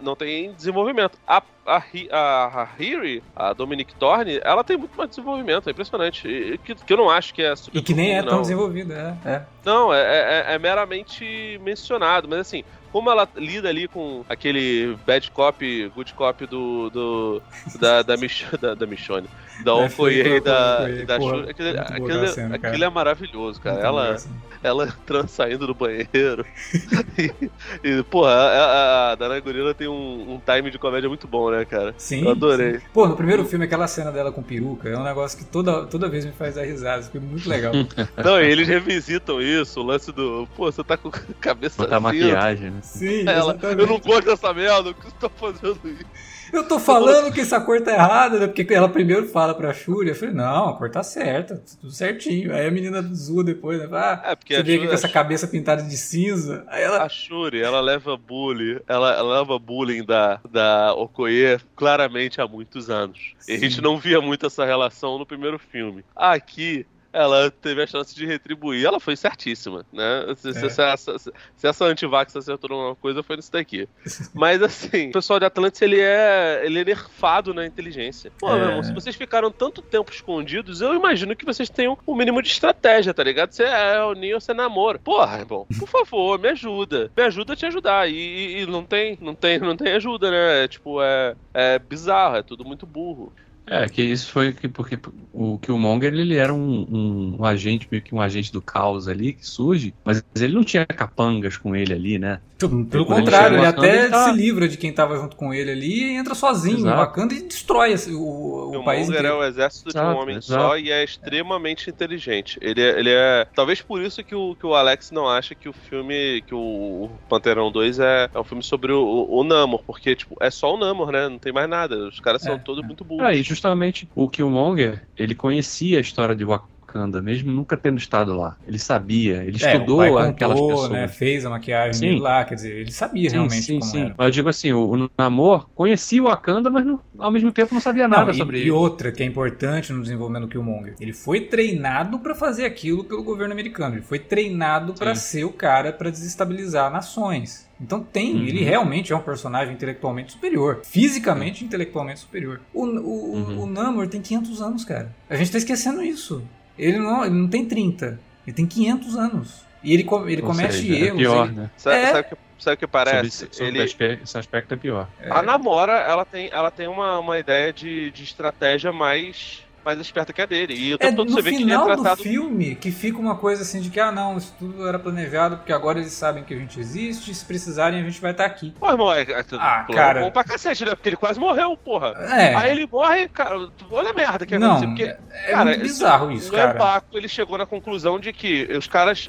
não tem desenvolvimento. A, a, a, a Hiri, a Dominic Thorne, ela tem muito mais desenvolvimento, é impressionante. E, que, que eu não acho que é super E que nem é tão não. desenvolvida, é. é. Não, é, é- é meramente mencionado, mas assim, como ela lida ali com aquele bad cop, good cop do. do da, da, Mich da, da Michonne, da Okoye foi- e da, da Shuri, aquilo, cena, é maravilhoso, cara. Muito Ela, assim. ela entrando, saindo do banheiro. e, e, porra, a, a, a Dana Gorila tem um, um time de comédia muito bom, né, cara? Sim. Eu adorei. sim. Pô, no primeiro filme, aquela cena dela com peruca é um negócio que toda, toda vez me faz dar risada. Foi muito legal. Não, e eles revisitam isso, o lance do. Pô, você tá com a cabeça Botar assim, maquiagem, né? Sim, Ela, exatamente. eu não gosto dessa merda, o que você tá fazendo isso? Eu tô falando que essa cor tá errada, né? Porque ela primeiro fala pra Shuri, eu falei, não, a cor tá certa, tudo certinho. Aí a menina zoa depois, né? Ah, É, porque você a vê aqui com essa cabeça pintada de cinza. Aí ela. A Shuri, ela leva bullying, ela, ela leva bullying da, da Okoye claramente há muitos anos. E a Sim. gente não via muito essa relação no primeiro filme. Aqui, ela teve a chance de retribuir, ela foi certíssima, né? Se, É. se essa, se- se essa antivax acertou numa coisa, foi nisso daqui. Mas assim, o pessoal de Atlantis, ele é, ele é nerfado na inteligência. Pô, É. meu irmão, se vocês ficaram tanto tempo escondidos, eu imagino que vocês tenham um mínimo de estratégia, tá ligado? Você é o Neo, você namora. Porra, irmão, por favor, me ajuda. Me ajuda a te ajudar. E, e- e não tem, não tem, não tem ajuda, né? É, tipo, é, é bizarro, é tudo muito burro. É, que isso foi que, porque o Killmonger ele era um, um, um agente, meio que um agente do caos ali, que surge, mas ele não tinha capangas com ele ali, né? Pelo Quando contrário, ele Wakanda, até ele tá- se livra de quem tava junto com ele ali e entra sozinho Exato. no Wakanda e destrói o, o, O país Monger é o exército de um Exato, homem exato. só e é extremamente inteligente. Ele é, ele é. Talvez por isso que o, que o Alex não acha que o filme. que o Panterão 2 é, é um filme sobre o, o, o Namor, porque, tipo, é só o Namor, né? Não tem mais nada. Os caras são É, todos é. muito burros. Aí, justamente, o Killmonger, ele conhecia a história de Wa- Wakanda, mesmo nunca tendo estado lá. Ele sabia, ele É, estudou contou, aquelas pessoas. né, fez a maquiagem Sim. dele lá, quer dizer, ele sabia Sim, realmente sim, como sim. era. Mas eu digo assim, o, o Namor conhecia o Wakanda, mas não- ao mesmo tempo não sabia nada Não, e, sobre e ele. outra que é importante no desenvolvimento do Killmonger, ele foi treinado pra fazer aquilo pelo governo americano. Ele foi treinado Sim. ser o cara pra desestabilizar nações. Então tem, Uhum. ele realmente é um personagem intelectualmente superior, fisicamente e intelectualmente superior. O, o, Uhum. o Namor tem 500 anos, cara. A gente tá esquecendo isso. Ele não, ele não tem 30, ele tem 500 anos. E ele, ele Ou comete seja, é erros. pior, ele- né? Sabe, É. sabe o que, sabe o que parece? Sobre, sobre ele, esse aspecto é pior. A Namora, ela tem, ela tem uma, uma ideia de, de estratégia mais, mais esperta que a dele. E o É todo no você vê que ele é final do tratado. filme que fica uma coisa assim de que, ah, não, isso tudo era planejado porque agora eles sabem que a gente existe, se precisarem a gente vai estar aqui. Pô, irmão, é, é, Ah, pô, cara. bom pra cacete, né? Porque ele quase morreu, porra. É, Aí ele morre, cara, olha a merda que não, aconteceu. Porque, é cara, muito bizarro isso, no cara. Embaco, ele chegou na conclusão de que os caras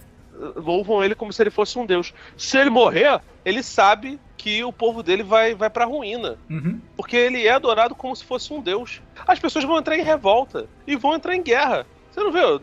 louvam ele como se ele fosse um deus. Se ele morrer, ele sabe que o povo dele vai, vai pra ruína. Uhum. Porque ele é adorado como se fosse um deus. As pessoas vão entrar em revolta e vão entrar em guerra. Você não viu?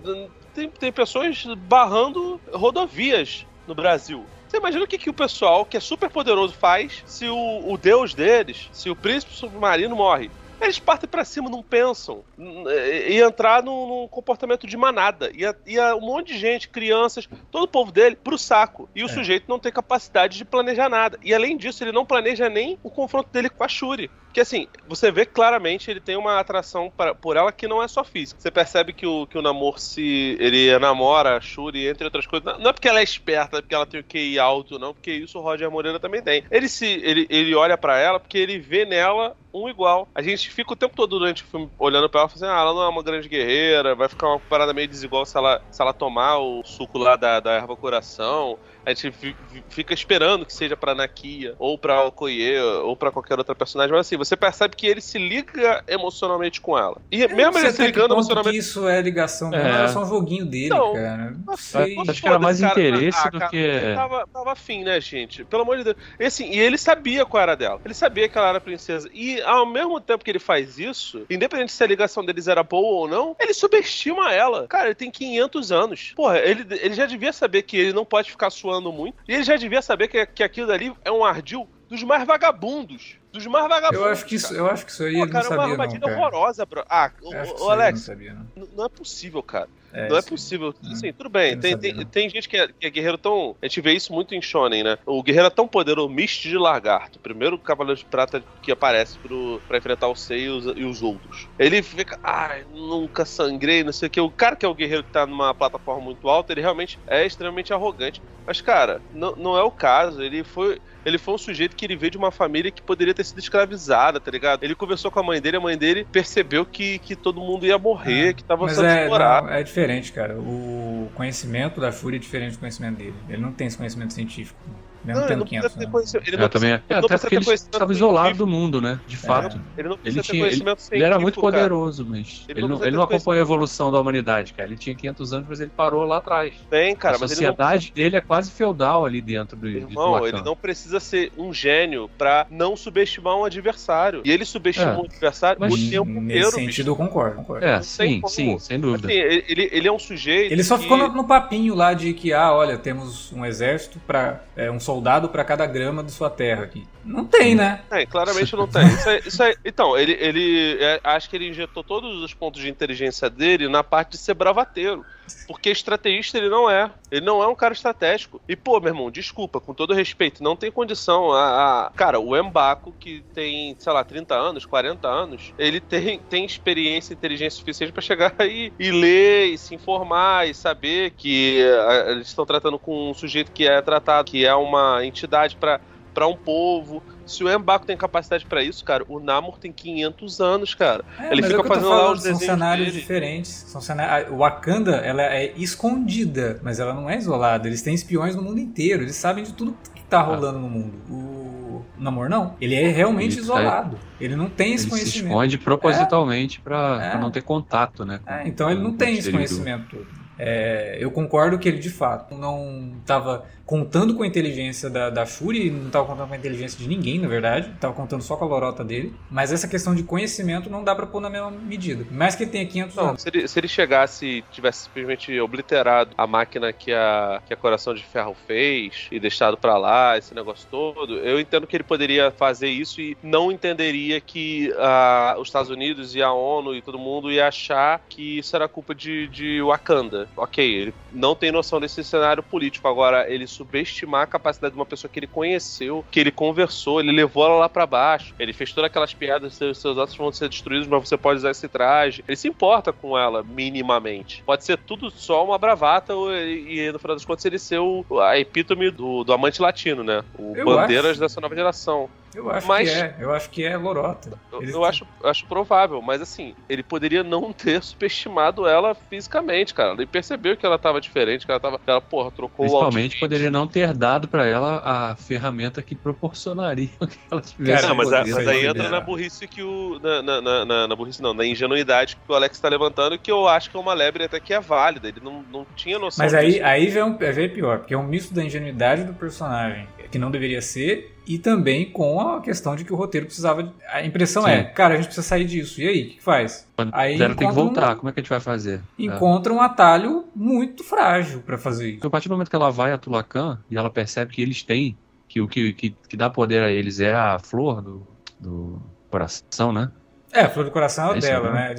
Tem, tem pessoas barrando rodovias no Brasil. Você imagina o que, que o pessoal, que é super poderoso, faz se o, o deus deles, se o príncipe submarino morre? Eles partem pra cima, não pensam. E, e entrar num, num comportamento de manada. Ia, ia um monte de gente, crianças, todo o povo dele, pro saco. E o É. sujeito não tem capacidade de planejar nada. E além disso, ele não planeja nem o confronto dele com a Shuri. Porque assim, você vê claramente ele tem uma atração pra- por ela que não é só física. Você percebe que o, que o Namor se. ele namora a Shuri, entre outras coisas. Não, é porque ela é esperta, é porque ela tem o QI alto, não, porque isso o Roger Moreira também tem. Ele se. ele, ele olha pra ela porque ele vê nela um igual. A gente fica o tempo todo durante o filme olhando pra ela e assim: ah, ela não é uma grande guerreira, vai ficar uma parada meio desigual se ela, se ela tomar o suco lá da, da erva coração. A gente fi- fi- fica esperando que seja pra Nakia, ou pra Okoye, ou pra qualquer outra personagem. Mas assim, você percebe que ele se liga emocionalmente com ela. E Eu mesmo ele se que ligando emocionalmente. que isso é ligação, É. não era só um joguinho dele, Não. cara. Não sei. Acho que era mais cara. interesse Ah, do cara, que- Ele tava, tava afim, né, gente? Pelo amor de Deus. E, assim, e ele sabia qual era dela. Ele sabia que ela era princesa. E ao mesmo tempo que ele faz isso, independente se a ligação deles era boa ou não, ele subestima ela. Cara, ele tem 500 anos. Porra, ele, ele já devia saber que ele não pode ficar suando muito. E ele já devia saber que, que aquilo dali é um ardil dos mais vagabundos. Dos mais vagabundos. Eu acho que isso, cara. eu acho que isso aí Pô, ele não cara, é uma sabia, não, armadilha cara. horrorosa, bro. Ah, isso aí ele não Alex, sabia, não. não é possível, cara. É, não é isso- possível. Assim, tudo bem. Não Tem, sabia, tem, não. tem gente que é, que é guerreiro tão. A gente vê isso muito em Shonen, né? O guerreiro é tão poderoso, Mist de Lagarto. Primeiro cavaleiro de prata que aparece pro, pra enfrentar o Sei e os, e os outros. Ele fica. Ai, nunca sangrei, não sei o que. O cara que é o guerreiro que tá numa plataforma muito alta, ele realmente é extremamente arrogante. Mas, cara, não, não é o caso. Ele foi. Ele foi um sujeito que ele veio de uma família que poderia ter sido escravizada, tá ligado? Ele conversou com a mãe dele, a mãe dele percebeu que, que todo mundo ia morrer, É, que tava Mas sendo é, explorado. não, é diferente, cara. O conhecimento da Fúria é diferente do conhecimento dele. Ele não tem esse conhecimento científico. Mesmo Não, ele não 500 precisa ter anos. conhecimento. Ele É, não também, precisa- é, ele não até porque ter ele conhecimento estava isolado do mundo, né? De fato. Ele não precisa Ele, ter tinha, ele, conhecimento científico. ele era muito cara. poderoso, mas Ele ele, não não, ele acompanhou a evolução da humanidade, cara. Ele tinha 500 anos, mas ele parou lá atrás. Tem, cara, a mas ele não, sociedade dele é quase feudal ali dentro do, irmão, ele não precisa ser um gênio pra não subestimar um adversário. E ele subestimou É. o adversário Mas o tempo Nesse inteiro, sentido, eu concordo. concordo. É, sim, como. sim, sem dúvida. Assim, ele, ele- ele é um sujeito. Ele só que- ficou no, no papinho lá de que, ah, olha, temos um exército para um soldado pra cada grama de sua terra aqui. Não tem, né? Tem, claramente não tem. Isso é- isso é- então, ele, ele é, acho que ele injetou todos os pontos de inteligência dele na parte de ser bravateiro. Porque estrategista ele não é. Ele não é um cara estratégico. E, pô, meu irmão, desculpa, com todo respeito, não tem condição. A, a- Cara, o Embaco, que tem, sei lá, 30 anos, 40 anos, ele tem, tem experiência e inteligência suficiente pra chegar e, e ler, e se informar, e saber que ah, eles estão tratando com um sujeito que é tratado, que é uma entidade pra para um povo. Se o Embaco tem capacidade pra isso, cara, o Namor tem 500 anos, cara. É, Ele fica é fazendo lá falando, os São desenhos cenários dele. diferentes. São cenários... O Wakanda, ela é escondida, mas ela não é isolada. Eles têm espiões no mundo inteiro. Eles sabem de tudo que tá rolando no mundo. O Namor não. Ele é realmente Ele tá- isolado. Ele não tem esse Ele se conhecimento. esconde propositalmente pra, É. pra não ter contato, né? com- É, então ele não tem esse conhecimento todo. É, eu concordo que ele de fato não estava contando com a inteligência da, da Shuri, não estava contando com a inteligência de ninguém, na verdade, estava contando só com a lorota dele. Mas essa questão de conhecimento não dá para pôr na mesma medida. Mais que ele tenha 500 Não, anos. se ele, se ele chegasse e tivesse simplesmente obliterado a máquina que a, que a Coração de Ferro fez e deixado pra lá, esse negócio todo, eu entendo que ele poderia fazer isso e não entenderia que ah, os Estados Unidos e a ONU e todo mundo ia achar que isso era culpa de, de Wakanda. Ok, ele não tem noção desse cenário político. Agora, ele subestimar a capacidade de uma pessoa que ele conheceu, que ele conversou, ele levou ela lá pra baixo, ele fez todas aquelas piadas, seus, seus atos vão ser destruídos, mas você pode usar esse traje. Ele se importa com ela, minimamente. Pode ser tudo só uma bravata ou- e, e no final das contas ele ser o, a epítome do, do amante latino, né? O Eu bandeiras acho. dessa nova geração. Eu acho Mas- que é, eu acho que é lorota. Eu, eu acho, eu acho provável, mas assim, ele poderia não ter subestimado ela fisicamente, cara. Ele percebeu que ela tava diferente, que ela tava. que Ela, porra, trocou o Principalmente outfit. poderia não ter dado pra ela a ferramenta que proporcionaria que ela tivesse Cara, mas, a- mas aí entra na burrice que o. Na, na, na, na- na burrice não, na ingenuidade que o Alex tá levantando, que eu acho que é uma lebre até que é válida. Ele não, não tinha noção Mas aí, disso. aí é um, é pior, porque é um misto da ingenuidade do personagem, que não deveria ser, e também com a questão de que o roteiro precisava. de- A impressão Sim. é, cara, a gente precisa sair disso. E aí, o que, faz? Quando Aí tem que encontra um- voltar, como é que a gente vai fazer? É. Encontra um atalho muito frágil pra fazer isso. Então, a partir do momento que ela vai a Tulacan e ela percebe que eles têm, que o que, que, que dá poder a eles é a flor do, do coração, né? É, a flor do coração é, É dela, né?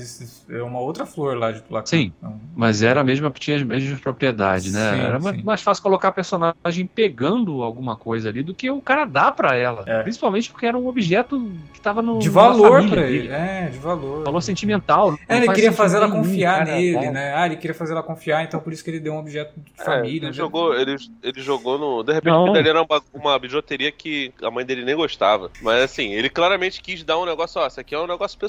É uma outra flor lá de Tulacan. Sim. Então, Mas era a mesma, tinha as mesmas propriedades, né? Sim, era mais, sim. mais fácil colocar a personagem pegando alguma coisa ali do que o cara dá pra ela. É. Principalmente porque era um objeto que tava no. de valor pra dele. ele. É, de valor. Valor sentimental. É, ele queria fazer ela confiar cara, nele, dar- né? Ah, ele queria fazer ela confiar, então por isso que ele deu um objeto de É, família. ele, né? jogou, ele, ele jogou no. De repente, Não. ali era uma, uma bijuteria que a mãe dele nem gostava. Mas assim, ele claramente quis dar um negócio, ó, isso aqui é um negócio pessoal.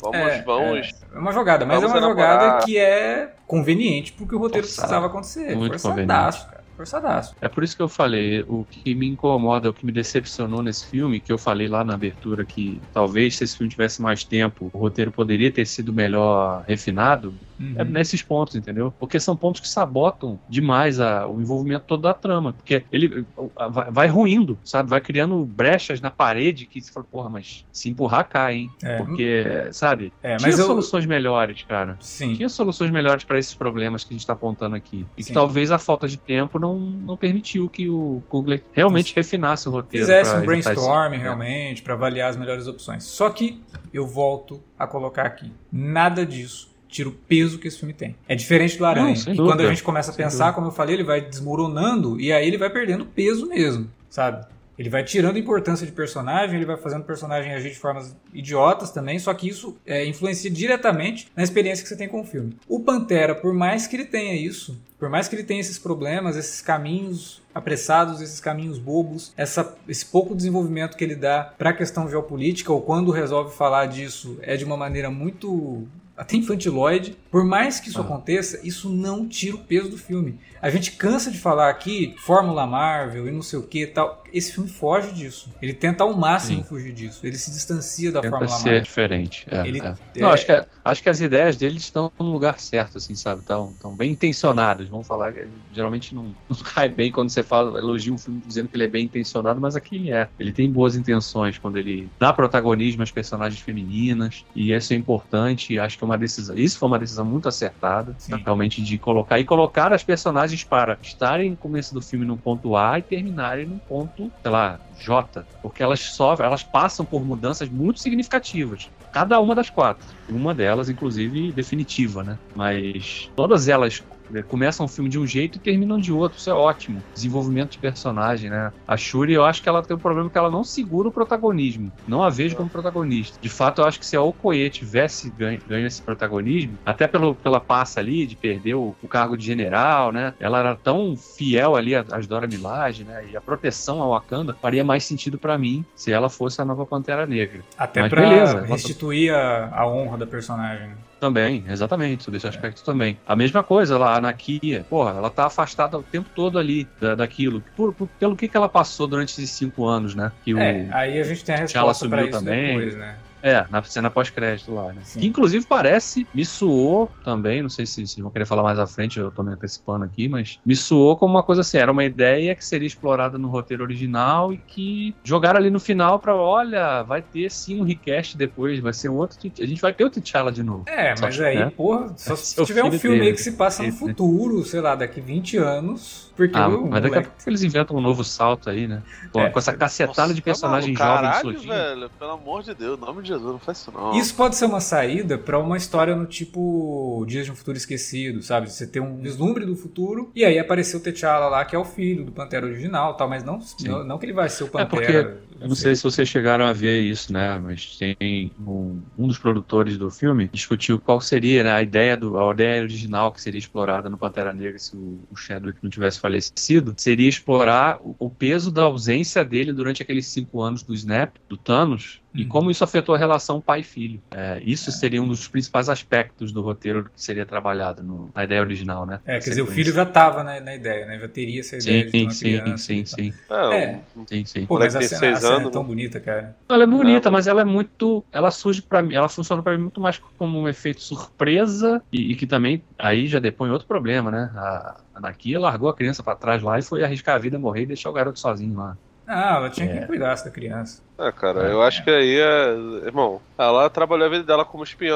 Vamos, É, vamos. É uma jogada, mas é uma jogada que é conveniente porque o roteiro Forçado. precisava acontecer. Muito Forçadaço, cara. Forçadaço. É por isso que eu falei, o que me incomoda, o que me decepcionou nesse filme, que eu falei lá na abertura que talvez se esse filme tivesse mais tempo, o roteiro poderia ter sido melhor refinado, Uhum. é nesses pontos, entendeu? Porque são pontos que sabotam demais a- o envolvimento todo da trama. Porque ele a- vai, vai ruindo, sabe? Vai criando brechas na parede que você fala, porra, mas se empurrar cai, hein? É. Porque, sabe? É, Tinha eu. soluções melhores, cara. Sim. Tinha soluções melhores para esses problemas que a gente está apontando aqui. E que Sim. talvez a falta de tempo não, não permitiu que o Kugler realmente refinasse o roteiro. Fizesse um brainstorming é. realmente pra avaliar as melhores opções. Só que eu volto a colocar aqui. Nada disso tira o peso que esse filme tem. É diferente do Aranha. Não, e quando a gente começa a pensar, como eu falei, ele vai desmoronando e aí ele vai perdendo peso mesmo, sabe? Ele vai tirando importância de personagem, ele vai fazendo o personagem agir de formas idiotas também, só que isso é, influencia diretamente na experiência que você tem com o filme. O Pantera, por mais que ele tenha isso, por mais que ele tenha esses problemas, esses caminhos apressados, esses caminhos bobos, essa, esse pouco desenvolvimento que ele dá para a questão geopolítica, ou quando resolve falar disso, é de uma maneira muito até infantiloide. Por mais que isso Ah. aconteça, isso não tira o peso do filme. A gente cansa de falar aqui Fórmula Marvel e não sei o que tal.Esse filme foge disso. Ele tenta ao máximo Sim. fugir disso. Ele se distancia da Tenta Fórmula ser Marvel. diferente. É, Ele- é. é- Não, acho, que, acho que as ideias dele estão no lugar certo, assim, sabe? Estão, estão bem intencionadas. Vamos falar. Geralmente não, não cai bem quando você fala, elogia um filme dizendo que ele é bem intencionado, mas aqui ele é. Ele tem boas intenções quando ele dá protagonismo às personagens femininas, e isso é importante. Acho que é uma decisão. Isso foi uma decisão muito acertada, Sim. realmente, de colocar e colocar as personagens para estarem no começo do filme num ponto A e terminarem num ponto, sei lá, J, porque elas sofrem, elas passam por mudanças muito significativas. Cada uma das quatro. Uma delas, inclusive, definitiva, né? Mas todas elas começam o filme de um jeito e terminam de outro. Isso é ótimo. Desenvolvimento de personagem, né? A Shuri, eu acho que ela tem um problema que ela não segura o protagonismo. Não a vejo como protagonista. De fato, eu acho que se a Okoye tivesse ganho, ganho esse protagonismo, até pelo, pela passa ali de perder o, o cargo de general, né? Ela era tão fiel ali às Dora Milaje, né? E a proteção ao Wakanda faria mais sentido pra mim se ela fosse a nova Pantera Negra. Até Mas pra beleza. restituir a, a honra da personagem. né? Também, exatamente, sobre esse aspecto também. A mesma coisa lá, a Nakia, porra, ela tá afastada o tempo todo ali da, daquilo. Por- por- pelo que, que ela passou durante esses cinco anos, né? Que o, É, aí a gente tem a resposta pra isso também. depois, né? É, na cena pós-crédito lá, né? Sim. Que inclusive parece, me suou também, não sei se vocês vão querer falar mais à frente, eu tô me antecipando aqui, mas me suou como uma coisa assim, era uma ideia que seria explorada no roteiro original e que jogaram ali no final pra, olha, vai ter sim um recast depois, vai ser outro, a gente vai ter o T'Challa de novo. É, mas aí, né? porra, só se tiver um filme dele, aí que se passa no né? futuro, sei lá, daqui 20 anos, porque Ah, o mas daqui a moleque- pouco eles inventam um novo salto aí, né? Com, É. com essa cacetada de tá maluco, jovens Caralho, surgindo. velho. Pelo amor de Deus, nome de Jesus, não faz isso não. Isso pode ser uma saída pra uma história no tipo Dias de um Futuro Esquecido, sabe? Você ter um vislumbre do futuro e aí apareceu o T'Challa lá, que é o filho do Pantera original, tal, mas não, não, não que ele vai ser o É Pantera. porque Eu não sei se vocês chegaram a ver isso, né? Mas tem um, um dos produtores do filme discutiu qual seria né, a ideia do a ideia original que seria explorada no Pantera Negra se o, o Chadwick não tivesse falecido, seria explorar o, o peso da ausência dele durante aqueles cinco anos do Snap, do Thanos, e Uhum. como isso afetou a relação pai-filho. É, isso seria um dos principais aspectos do roteiro que seria trabalhado no- na ideia original, né? É, quer dizer, o filho já tava na, na ideia, né? Já teria essa ideia de Sim, uma sim, criança. sim, tal. sim, É, É. sim, sim. Pô, mas a tem cena, a seis cena é tão né? bonita, cara. Ela é bonita, Não. mas ela é muito. Ela surge para mim, ela funciona para mim muito mais como um efeito surpresa e, e que também aí já depõe outro problema, né? A, a Nakia largou a criança para trás lá e foi arriscar a vida, morrer e deixar o garoto sozinho lá. Ah, ela tinha É. que cuidar da criança. É, cara, É. eu acho que aí é. Irmão, ela trabalhou a vida dela como espiã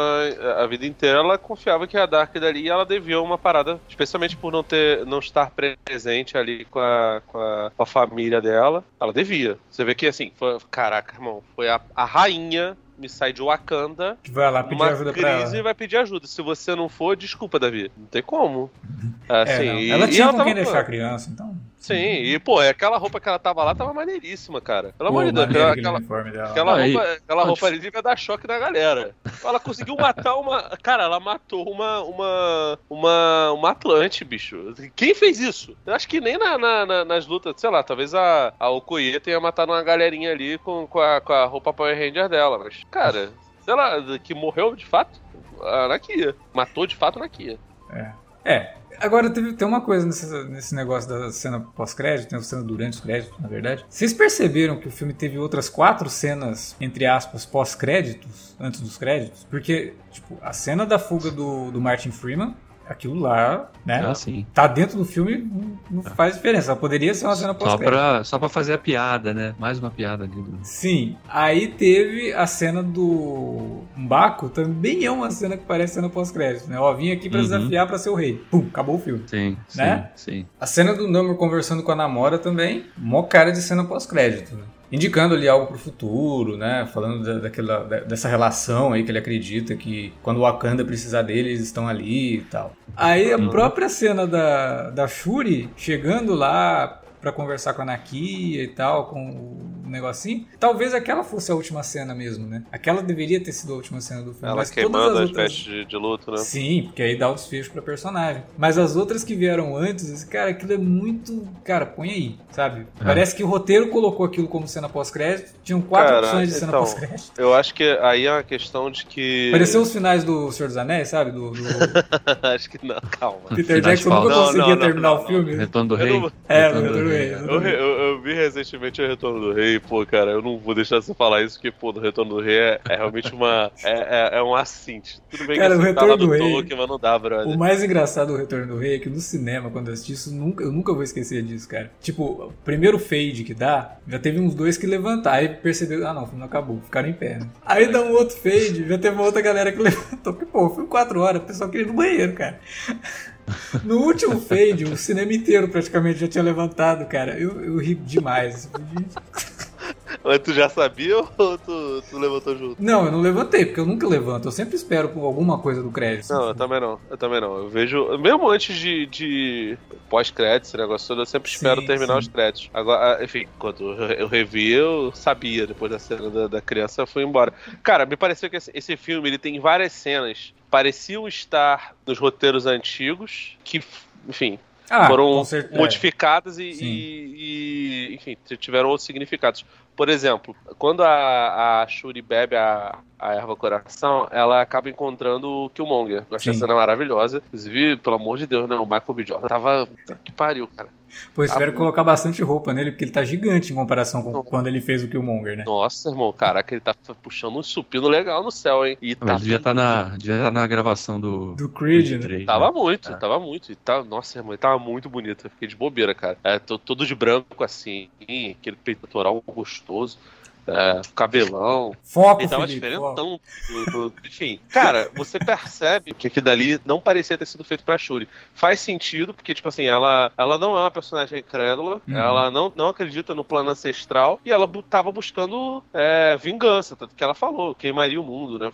a vida inteira, ela confiava que a Dark dali e ela devia uma parada, especialmente por não ter não estar presente ali com a, com a, com a família dela. Ela devia. Você vê que assim, foi, caraca, irmão, foi a, a rainha me sai de Wakanda. Vai lá pedir Uma ajuda pra crise ela. vai pedir ajuda. Se você não for, desculpa, Davi. Não tem como. É, Assim, não. e- ela e tinha com tava- quem deixar a criança, então. Sim, e pô, aquela roupa que ela tava lá tava maneiríssima, cara. Pelo amor de Deus, aquela, aquela. Aquela Aí- roupa, aquela roupa ali devia dar choque na galera. Ela conseguiu matar uma. Cara, ela matou uma. Uma. Uma, uma Atlante, bicho. Quem fez isso? Eu acho que nem na, na- na- nas lutas, sei lá, talvez a, a Okoye tenha matado uma galerinha ali com, com, a, com a roupa Power Ranger dela. Mas, cara, sei lá, que morreu de fato? A Nakia. Matou de fato a Nakia. É. Agora teve, tem uma coisa nesse, nesse negócio da cena pós-crédito, tem a cena durante os créditos, na verdade. Vocês perceberam que o filme teve outras quatro cenas, entre aspas, pós-créditos, antes dos créditos? Porque, tipo, a cena da fuga do, do Martin Freeman, aquilo lá, né? Ah, sim. Tá dentro do filme, não, não faz diferença. Poderia ser uma cena Só pós-crédito. pra, só pra fazer a piada, né? Mais uma piada ali do. Sim. Aí teve a cena do Mbaco, também é uma cena que parece cena pós-crédito, né? Ó, vim aqui pra Uhum. desafiar pra ser o rei. Pum, acabou o filme. Sim, sim, Né? sim. A cena do Namor conversando com a namora também, mó cara de cena pós-crédito, né? Indicando ali algo pro futuro, né? Falando da- daquela, da- dessa relação aí que ele acredita que quando o Wakanda precisar dele, eles estão ali e tal. Aí a Uhum. própria cena da, da Shuri chegando lá pra conversar com a Nakia e tal, com o negocinho. Talvez aquela fosse a última cena mesmo, né? Aquela deveria ter sido a última cena do filme. Ela mas todas queimando as as outras... de, de luto, né? Sim, porque aí dá o desfecho pra personagem. Mas as outras que vieram antes, esse cara, aquilo é muito. Cara, põe aí, sabe? É. Parece que o roteiro colocou aquilo como cena pós-crédito. Tinham quatro Cara, opções de cena então, pós-crédito. Eu acho que aí é uma questão de que. Pareceu os finais do Senhor dos Anéis, sabe? Do, do acho que não, calma. Peter Finais Jackson nunca Não, conseguia não, terminar não, o filme. Retorno do Rei. não- É, Retorno o Retorno do Rei. Eu, eu- eu vi recentemente o Retorno do Rei, pô, cara, eu não vou deixar você falar isso, porque, pô, o Retorno do Rei é, é realmente uma. É, é, é um assinte. Tudo bem Cara, que o você tá Retorno do do Rei- Tolkien, mas não dá, brother. O mais engraçado do Retorno do Rei é que no cinema, quando eu assisti isso, nunca, eu nunca vou esquecer disso, cara. Tipo, o primeiro fade que dá, já teve uns dois que levantaram. Aí percebeu, ah não, o filme não acabou, ficaram em pé, né? Aí dá um outro fade, já teve uma outra galera que levantou. Porque, pô, o filme 4 horas, o pessoal queria ir no banheiro, cara. No último fade, o cinema inteiro praticamente já tinha levantado, cara. Eu, eu ri demais. Mas tu já sabia ou tu, tu levantou junto? Não, eu não levantei, porque eu nunca levanto. Eu sempre espero por alguma coisa do crédito. Não, eu também não. Eu também não. Eu vejo. Mesmo antes de, de pós-créditos, esse negócio todo, eu sempre espero Sim, terminar sim. os créditos. Agora, ah, enfim, quando eu revi, eu sabia, depois da cena da, da criança, eu fui embora. Cara, me pareceu que esse, esse filme ele tem várias cenas pareciam estar nos roteiros antigos, que, enfim, Ah, foram modificadas e, e- e, enfim, tiveram outros significados. Por exemplo, quando a, a Shuri bebe a, a erva coração, ela acaba encontrando o Killmonger. Eu achei a Sim. cena maravilhosa. Inclusive, pelo amor de Deus, né? O Michael B. Jordan tava. Que pariu, cara. Pois Tá tiveram que colocar bastante roupa nele, porque ele tá gigante em comparação com quando ele fez o Killmonger, né? Nossa, irmão, caraca, ele tá puxando um supino legal no céu, hein? E Mas tá ele devia estar na, devia tá na gravação do. Do Creed, né? 3, Tava né? muito, É. tava muito. E tá, nossa, irmão, ele tava muito bonito. Eu fiquei de bobeira, cara. É, tô- todo de branco assim, aquele peitoral gostoso. É, cabelão. Foco, Ele tava Felipe, diferentão. do- do- Enfim, cara, você percebe que aquilo dali não parecia ter sido feito pra Shuri. Faz sentido, porque, tipo assim, ela, ela não é uma personagem incrédula, Uhum. ela não, não acredita no plano ancestral, e ela tava buscando é, vingança, tanto que ela falou, queimaria o mundo, né?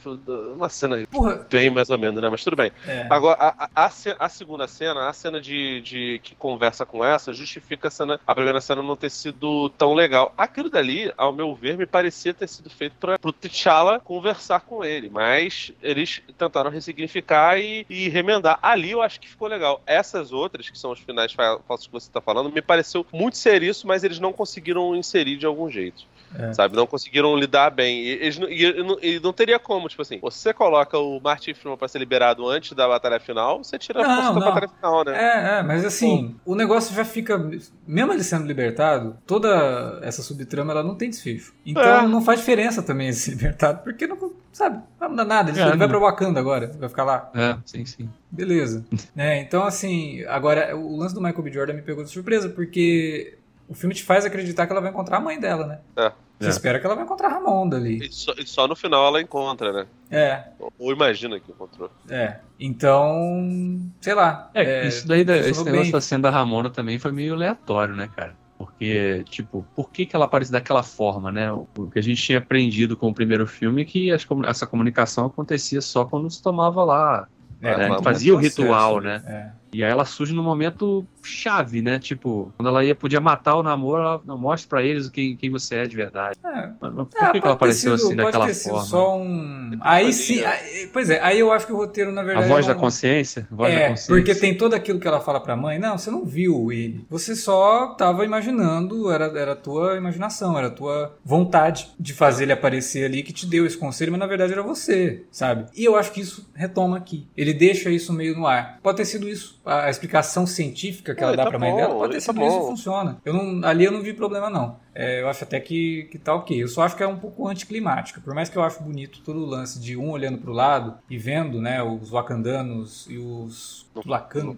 Uma cena Porra, bem mais ou menos, né? Mas tudo bem. é. Agora, a, a- a segunda cena, a cena de, de que conversa com essa, justifica a cena, a primeira cena não ter sido tão legal. Aquilo dali, ao meu ver, me parecia ter sido feito para pro T'Challa conversar com ele, mas eles tentaram ressignificar e, e remendar. Ali eu acho que ficou legal. Essas outras, que são os finais fa- falsos que você tá falando, me pareceu muito ser isso, mas eles não conseguiram inserir de algum jeito. É. Sabe, não conseguiram lidar bem. E, eles não- e- e não- e não teria como, tipo assim, você coloca o Martin Freeman pra ser liberado antes da batalha final, você tira a Não, força da não. batalha final, né? É, é, mas assim, o negócio já fica. Mesmo ele sendo libertado, toda essa subtrama ela não tem desfecho. Então É. não faz diferença também ele ser libertado, porque não, sabe, não vai mudar nada. Ele, É, ele vai não. pra Wakanda agora, vai ficar lá. É, sim, sim. Beleza. né, então, assim, agora o lance do Michael B. Jordan me pegou de surpresa, porque o filme te faz acreditar que ela vai encontrar a mãe dela, né? É. Você É. espera que ela vai encontrar a Ramonda ali. E, só, e só no final ela encontra, né? É, Ou, ou imagina que encontrou. é. Então, sei lá. É, isso daí, da- esse negócio bem. da cena da Ramona também foi meio aleatório, né, cara? Porque, tipo, por que, que ela aparece daquela forma, né? O que a gente tinha aprendido com o primeiro filme é que as essa comunicação acontecia só quando se tomava lá. É, né, fazia o ritual, processo, né? E aí ela surge no momento chave, né? Tipo, quando ela ia, podia matar o namoro, ela não mostra pra eles quem, quem você é de verdade. É. É. Mas, mas por Ah, que, que ela apareceu sido- assim, pode daquela ter sido forma? só um. Depois Aí sim. aí- Pois é, aí eu acho que o roteiro, na A verdade. voz é da consciência? A voz da É, consciência. porque tem todo aquilo que ela fala pra mãe. Não, você não viu ele. Você só tava imaginando, era, era a tua imaginação, era a tua vontade de fazer ele aparecer ali que te deu esse conselho, mas na verdade era você, sabe? E eu acho que isso retoma aqui. Ele deixa isso meio no ar. Pode ter sido isso. A, explicação científica que ela dá tá pra mãe dela pode ter tá sido isso e funciona. Eu não, ali eu não vi problema, não. É, eu acho até que, que tá ok. Eu só acho que é um pouco anticlimática. Por mais que eu acho bonito todo o lance de um olhando pro lado e vendo, né, os wakandanos e os tulacanos.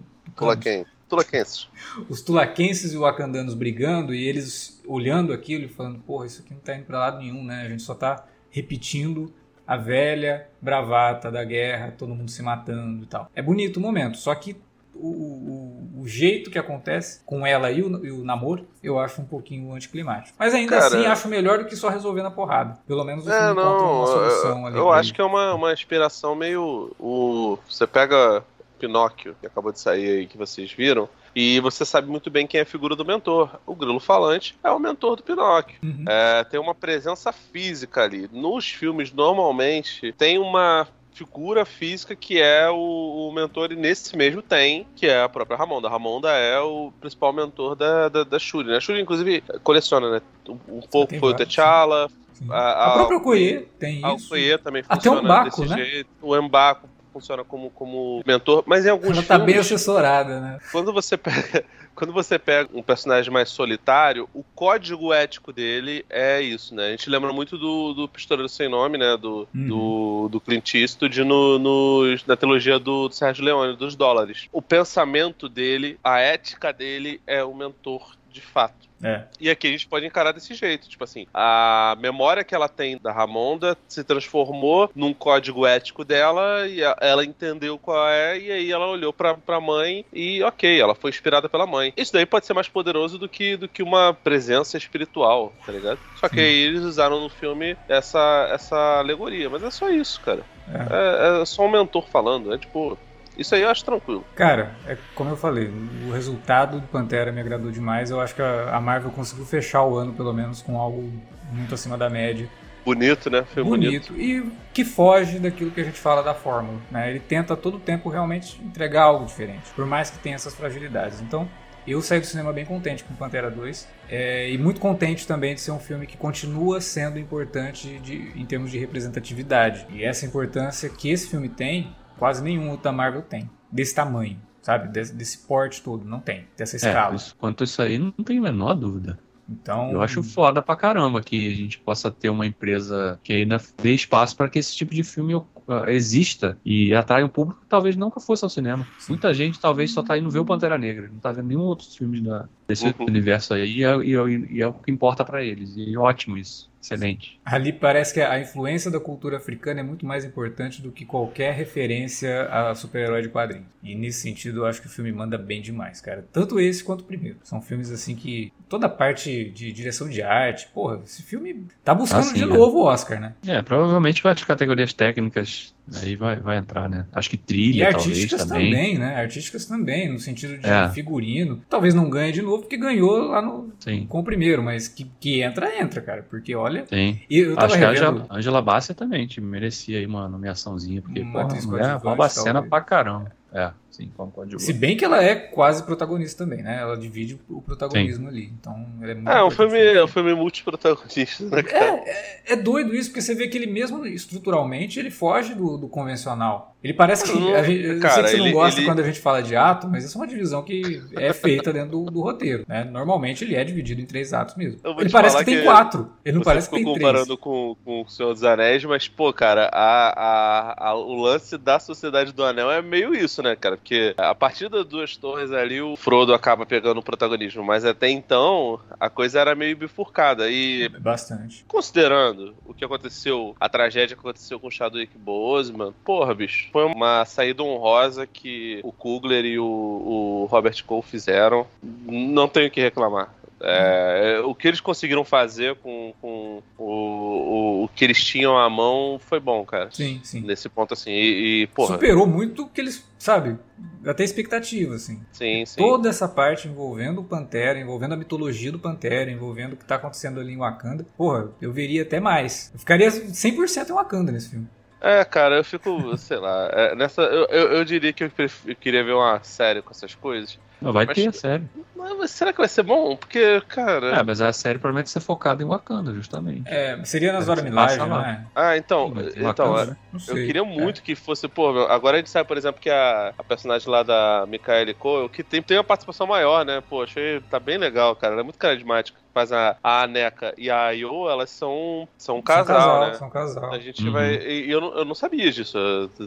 Tulaquenses. Os tulaquenses e os wakandanos brigando e eles olhando aquilo e falando, porra, isso aqui não tá indo pra lado nenhum, né? A gente só tá repetindo a velha bravata da guerra, todo mundo se matando e tal. É bonito o momento, só que o, o, o jeito que acontece com ela e o, e o namoro, eu acho um pouquinho anticlimático. Mas ainda Cara, assim, acho melhor do que só resolver na porrada. Pelo menos o É, filme não, uma solução eu, ali. eu acho ele. que é uma, uma inspiração meio. O, você pega Pinóquio, que acabou de sair aí, que vocês viram, e você sabe muito bem quem é a figura do mentor. O Grilo Falante é o mentor do Pinóquio. Uhum. É, tem uma presença física ali. Nos filmes, normalmente, tem uma figura física que é o, o mentor, e nesse mesmo tem, que é a própria Ramonda. A Ramonda é o principal mentor da, da, da Shuri. Né? A Shuri, inclusive, coleciona, né? Um, um pouco foi o vários, T'Challa, Sim. a- A, a- própria Okoye tem a isso. Okoye também Até funciona o Mbaku, desse né? jeito. O Mbaku funciona como, como mentor, mas em alguns Ela tá bem assessorada, né? quando você pega quando você pega um personagem mais solitário, o código ético dele é isso, né? A gente lembra muito do, do Pistoleiro Sem Nome, né? Do, Uhum. do, do Clint Eastwood no, no, na trilogia do, do Sérgio Leone, dos dólares. O pensamento dele, a ética dele é o mentor de fato. É. E aqui a gente pode encarar desse jeito, tipo assim, a memória que ela tem da Ramonda se transformou num código ético dela e a- ela entendeu qual é e aí ela olhou pra, pra mãe e ok, ela foi inspirada pela mãe. Isso daí pode ser mais poderoso do que, do que uma presença espiritual, tá ligado? Só que Sim. aí eles usaram no filme essa, essa alegoria, mas é só isso, cara. É. É, é só um mentor falando, é tipo... Isso aí eu acho tranquilo. Cara, é como eu falei, o resultado do Pantera me agradou demais. Eu acho que a Marvel conseguiu fechar o ano, pelo menos, com algo muito acima da média. Bonito, né? Foi bonito. bonito. E que foge daquilo que a gente fala da fórmula. Né? Ele tenta a todo tempo realmente entregar algo diferente, por mais que tenha essas fragilidades. Então, eu saí do cinema bem contente com Pantera 2 é, e muito contente também de ser um filme que continua sendo importante de- em termos de representatividade. E essa importância que esse filme tem, quase nenhum outro da Marvel tem, desse tamanho. sabe? Desse, desse porte todo, não tem, dessa É, escala. isso- quanto a isso aí, não tem a menor dúvida. Então, Eu acho foda pra caramba que a gente possa ter uma empresa que ainda dê espaço para que esse tipo de filme uh, exista e atrai um público que talvez nunca fosse ao cinema. Muita gente talvez só tá indo ver o Pantera Negra, não tá vendo nenhum outro filme da, desse Uhum. universo aí e é, e é- e é o que importa pra eles. E é ótimo isso. Excelente. ali parece que a influência da cultura africana é muito mais importante do que qualquer referência a super-herói de quadrinhos. E nesse sentido, eu acho que o filme manda bem demais, cara. Tanto esse quanto o primeiro. São filmes assim que toda a parte de direção de arte, porra, esse filme tá buscando Ah, de é. novo o Oscar, né? É, provavelmente vai as categorias técnicas aí vai, vai entrar, né? Acho que E trilha talvez artísticas também. também, né? Artísticas também, no sentido de É. figurino. Talvez não ganhe de novo, porque ganhou lá no, Sim, com o primeiro, mas que, que entra, entra, cara. Porque olha. tem. E eu Acho que a revendo. Angela, Angela Bassett também merecia aí uma nomeaçãozinha, porque Uma porra, atriz a mulher coadjuvante, rouba a cena talvez. pra caramba. É, sim, como coadjuvante. Se bem que ela é quase protagonista também, né? Ela divide o protagonismo ali. Então, ela é muito É, um filme, é um filme multiprotagonista, né, cara? É doido isso, porque você vê que ele mesmo estruturalmente ele foge do, do convencional. Ele parece que. Não, a gente, eu sei que você não ele- gosta ele- quando a gente fala de ato, mas isso é uma divisão que é feita dentro do, do roteiro. Né? Normalmente ele é dividido em três atos mesmo. Ele parece falar que tem que quatro. Ele não parece que tem três. comparando com, com o Senhor dos Anéis, mas, pô, cara, a, a, a- o lance da Sociedade do Anel é meio isso, né, cara? Porque a partir das duas torres ali, o Frodo acaba pegando o protagonismo, mas até então a coisa era meio bifurcada. E Bastante. considerando o que aconteceu, a tragédia que aconteceu com o Chadwick Boseman, porra, bicho, foi uma saída honrosa que o Kugler e o, o Robert Cole fizeram. Não tenho o que reclamar. É, o que eles conseguiram fazer com, com o, o, o que eles tinham à mão foi bom, cara. Sim, sim. Nesse ponto, assim. E, e, porra, Superou muito o que eles, sabe, até expectativa, assim. sim, sim. Toda essa parte envolvendo o Pantera, envolvendo a mitologia do Pantera, envolvendo o que tá acontecendo ali em Wakanda, porra, eu veria até mais. Eu ficaria 100% em Wakanda nesse filme. É, cara, eu fico, sei lá, é, nessa. Eu, eu, eu diria que eu, eu queria ver uma série com essas coisas. Não, vai Mas- ter a série. Mas, mas será que vai ser bom? Porque, cara. É, mas a série promete ser focada em Wakanda, justamente. É, seria nas horas milagres, não lá. é? Ah, então. Sim, então Wakanda, é, né? Eu sei. queria muito que fosse, pô, agora a gente sabe, por exemplo, que a, a personagem lá da Michaela Cole, que tem, tem uma participação maior, né? Pô, achei, tá bem legal, cara. Ela é muito carismática. Faz a, a Aneca e a Ayo, elas são, são um São casal, né? São casal. A gente Uhum. vai. E eu não, eu não sabia disso.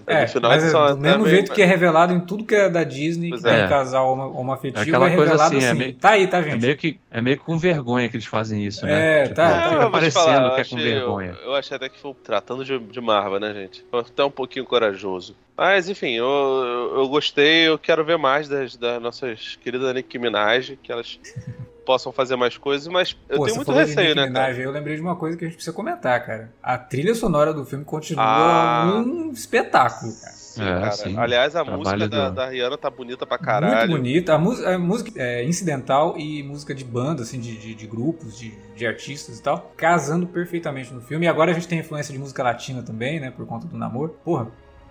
É, no final mas eles é são do mesmo também- jeito que é revelado em tudo que é da Disney, Pois que tem é. casal homo- homoafetivo, É aquela é coisa revelado assim, assim. é meio- Tá aí, tá, É gente? meio, que, é meio que com vergonha que eles fazem isso, né? É, tá, fica tá. te parecendo falar, que é com vergonha. Eu, eu achei até que foi tratando de, de Marvel, né, gente? Foi até um pouquinho corajoso. Mas, enfim, eu, eu, eu gostei, eu quero ver mais das, das nossas queridas Nicki Minaj, que elas possam fazer mais coisas, mas eu Pô, tenho você muito falou de receio, né? Minaj, Eu lembrei de uma coisa que a gente precisa comentar, cara. A trilha sonora do filme continua Ah. um espetáculo, cara. Sim, É, cara. sim. Aliás, a Trabalho música da, da Rihanna tá bonita pra Muito caralho. bonita. A, a música é, incidental e música de banda, assim, de, de, de grupos, de, de artistas e tal, casando perfeitamente no filme. E agora a gente tem influência de música latina também, né, por conta do namoro. Porra,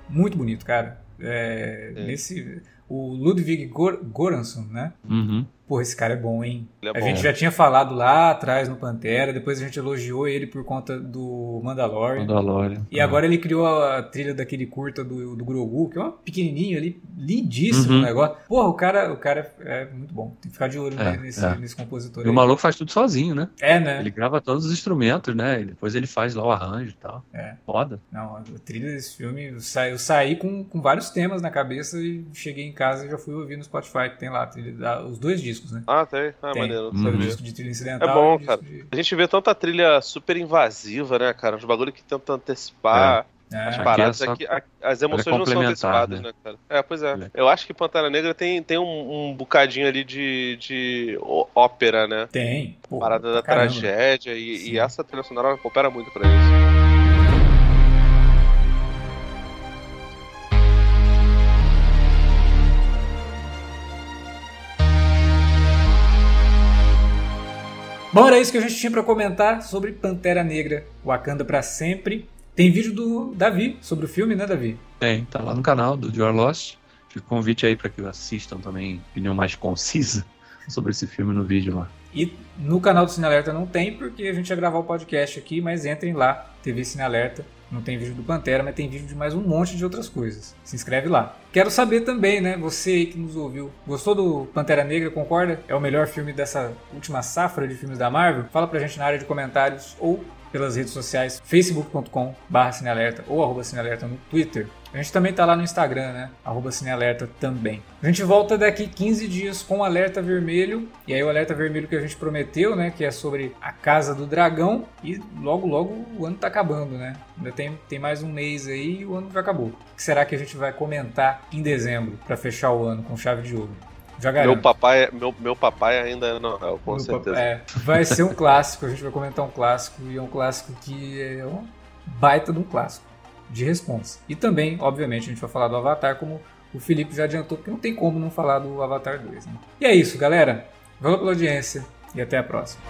muito bonito, cara. É, É. Nesse. O Ludwig Gor Goransson, né? Uhum. Porra, esse cara é bom, hein? Ele é a bom. gente já tinha falado lá atrás no Pantera, depois a gente elogiou ele por conta do Mandalorian. Mandalorian. E agora ele criou a trilha daquele curta do, do Grogu, que é uma pequenininho ali, lindíssimo Uhum. o negócio. Porra, o cara, o cara é muito bom. Tem que ficar de olho É, nesse, é. nesse compositor E o aí. maluco faz tudo sozinho, né? É, né? Ele grava todos os instrumentos, né? E depois ele faz lá o arranjo e tal. É. Foda. Não, a trilha desse filme, eu saí, eu saí com, com vários temas na cabeça e cheguei em casa e já fui ouvir no Spotify, que tem lá a trilha os dois discos, né? Ah, tem. Ah, tem. maneiro. o sabia. disco de trilha incidental É bom, disco cara. de- A gente vê tanta trilha super invasiva, né, cara? Uns bagulho que tentam antecipar É. as Aqui paradas. é só- Aqui, as emoções é não são antecipadas, né? né, cara? É, pois é. É. Eu acho que Pantera Negra tem, tem um, um bocadinho ali de, de ópera, né? Tem. Pô, Parada da caramba. tragédia e, e essa trilha sonora coopera muito pra isso. Bom, era isso que a gente tinha pra comentar sobre Pantera Negra, Wakanda pra sempre. Tem vídeo do Davi sobre o filme, né, Davi? Tem, tá lá no canal do Your Lost. Fica o convite aí pra que assistam também opinião mais concisa sobre esse filme no vídeo lá. E no canal do Cine Alerta não tem, porque a gente ia gravar o podcast aqui, mas entrem lá, TV Cine Alerta, Não tem vídeo do Pantera, mas tem vídeo de mais um monte de outras coisas. Se inscreve lá. Quero saber também, né? Você que nos ouviu, gostou do Pantera Negra? Concorda? É o melhor filme dessa última safra de filmes da Marvel? Fala pra gente na área de comentários ou pelas redes sociais, facebook.com cinealerta ou arroba cinealerta no Twitter. A gente também tá lá no Instagram, né? Arroba cinealerta também. A gente volta daqui 15 dias com o alerta vermelho. E aí o alerta vermelho que a gente prometeu, né? Que é sobre a Casa do Dragão. E logo, logo o ano tá acabando, né? Ainda tem, tem mais um mês aí e o ano já acabou. O que será que a gente vai comentar em dezembro para fechar o ano com chave de ouro? Já Meu papai, meu, meu papai ainda não, é, com Meu certeza. papai- é, vai ser um clássico, a gente vai comentar um clássico e é um clássico que é um baita de um clássico de responsa. E também, obviamente, a gente vai falar do Avatar, como o Felipe já adiantou, porque não tem como não falar do Avatar 2. Né? E é isso, galera. Valeu pela audiência e até a próxima.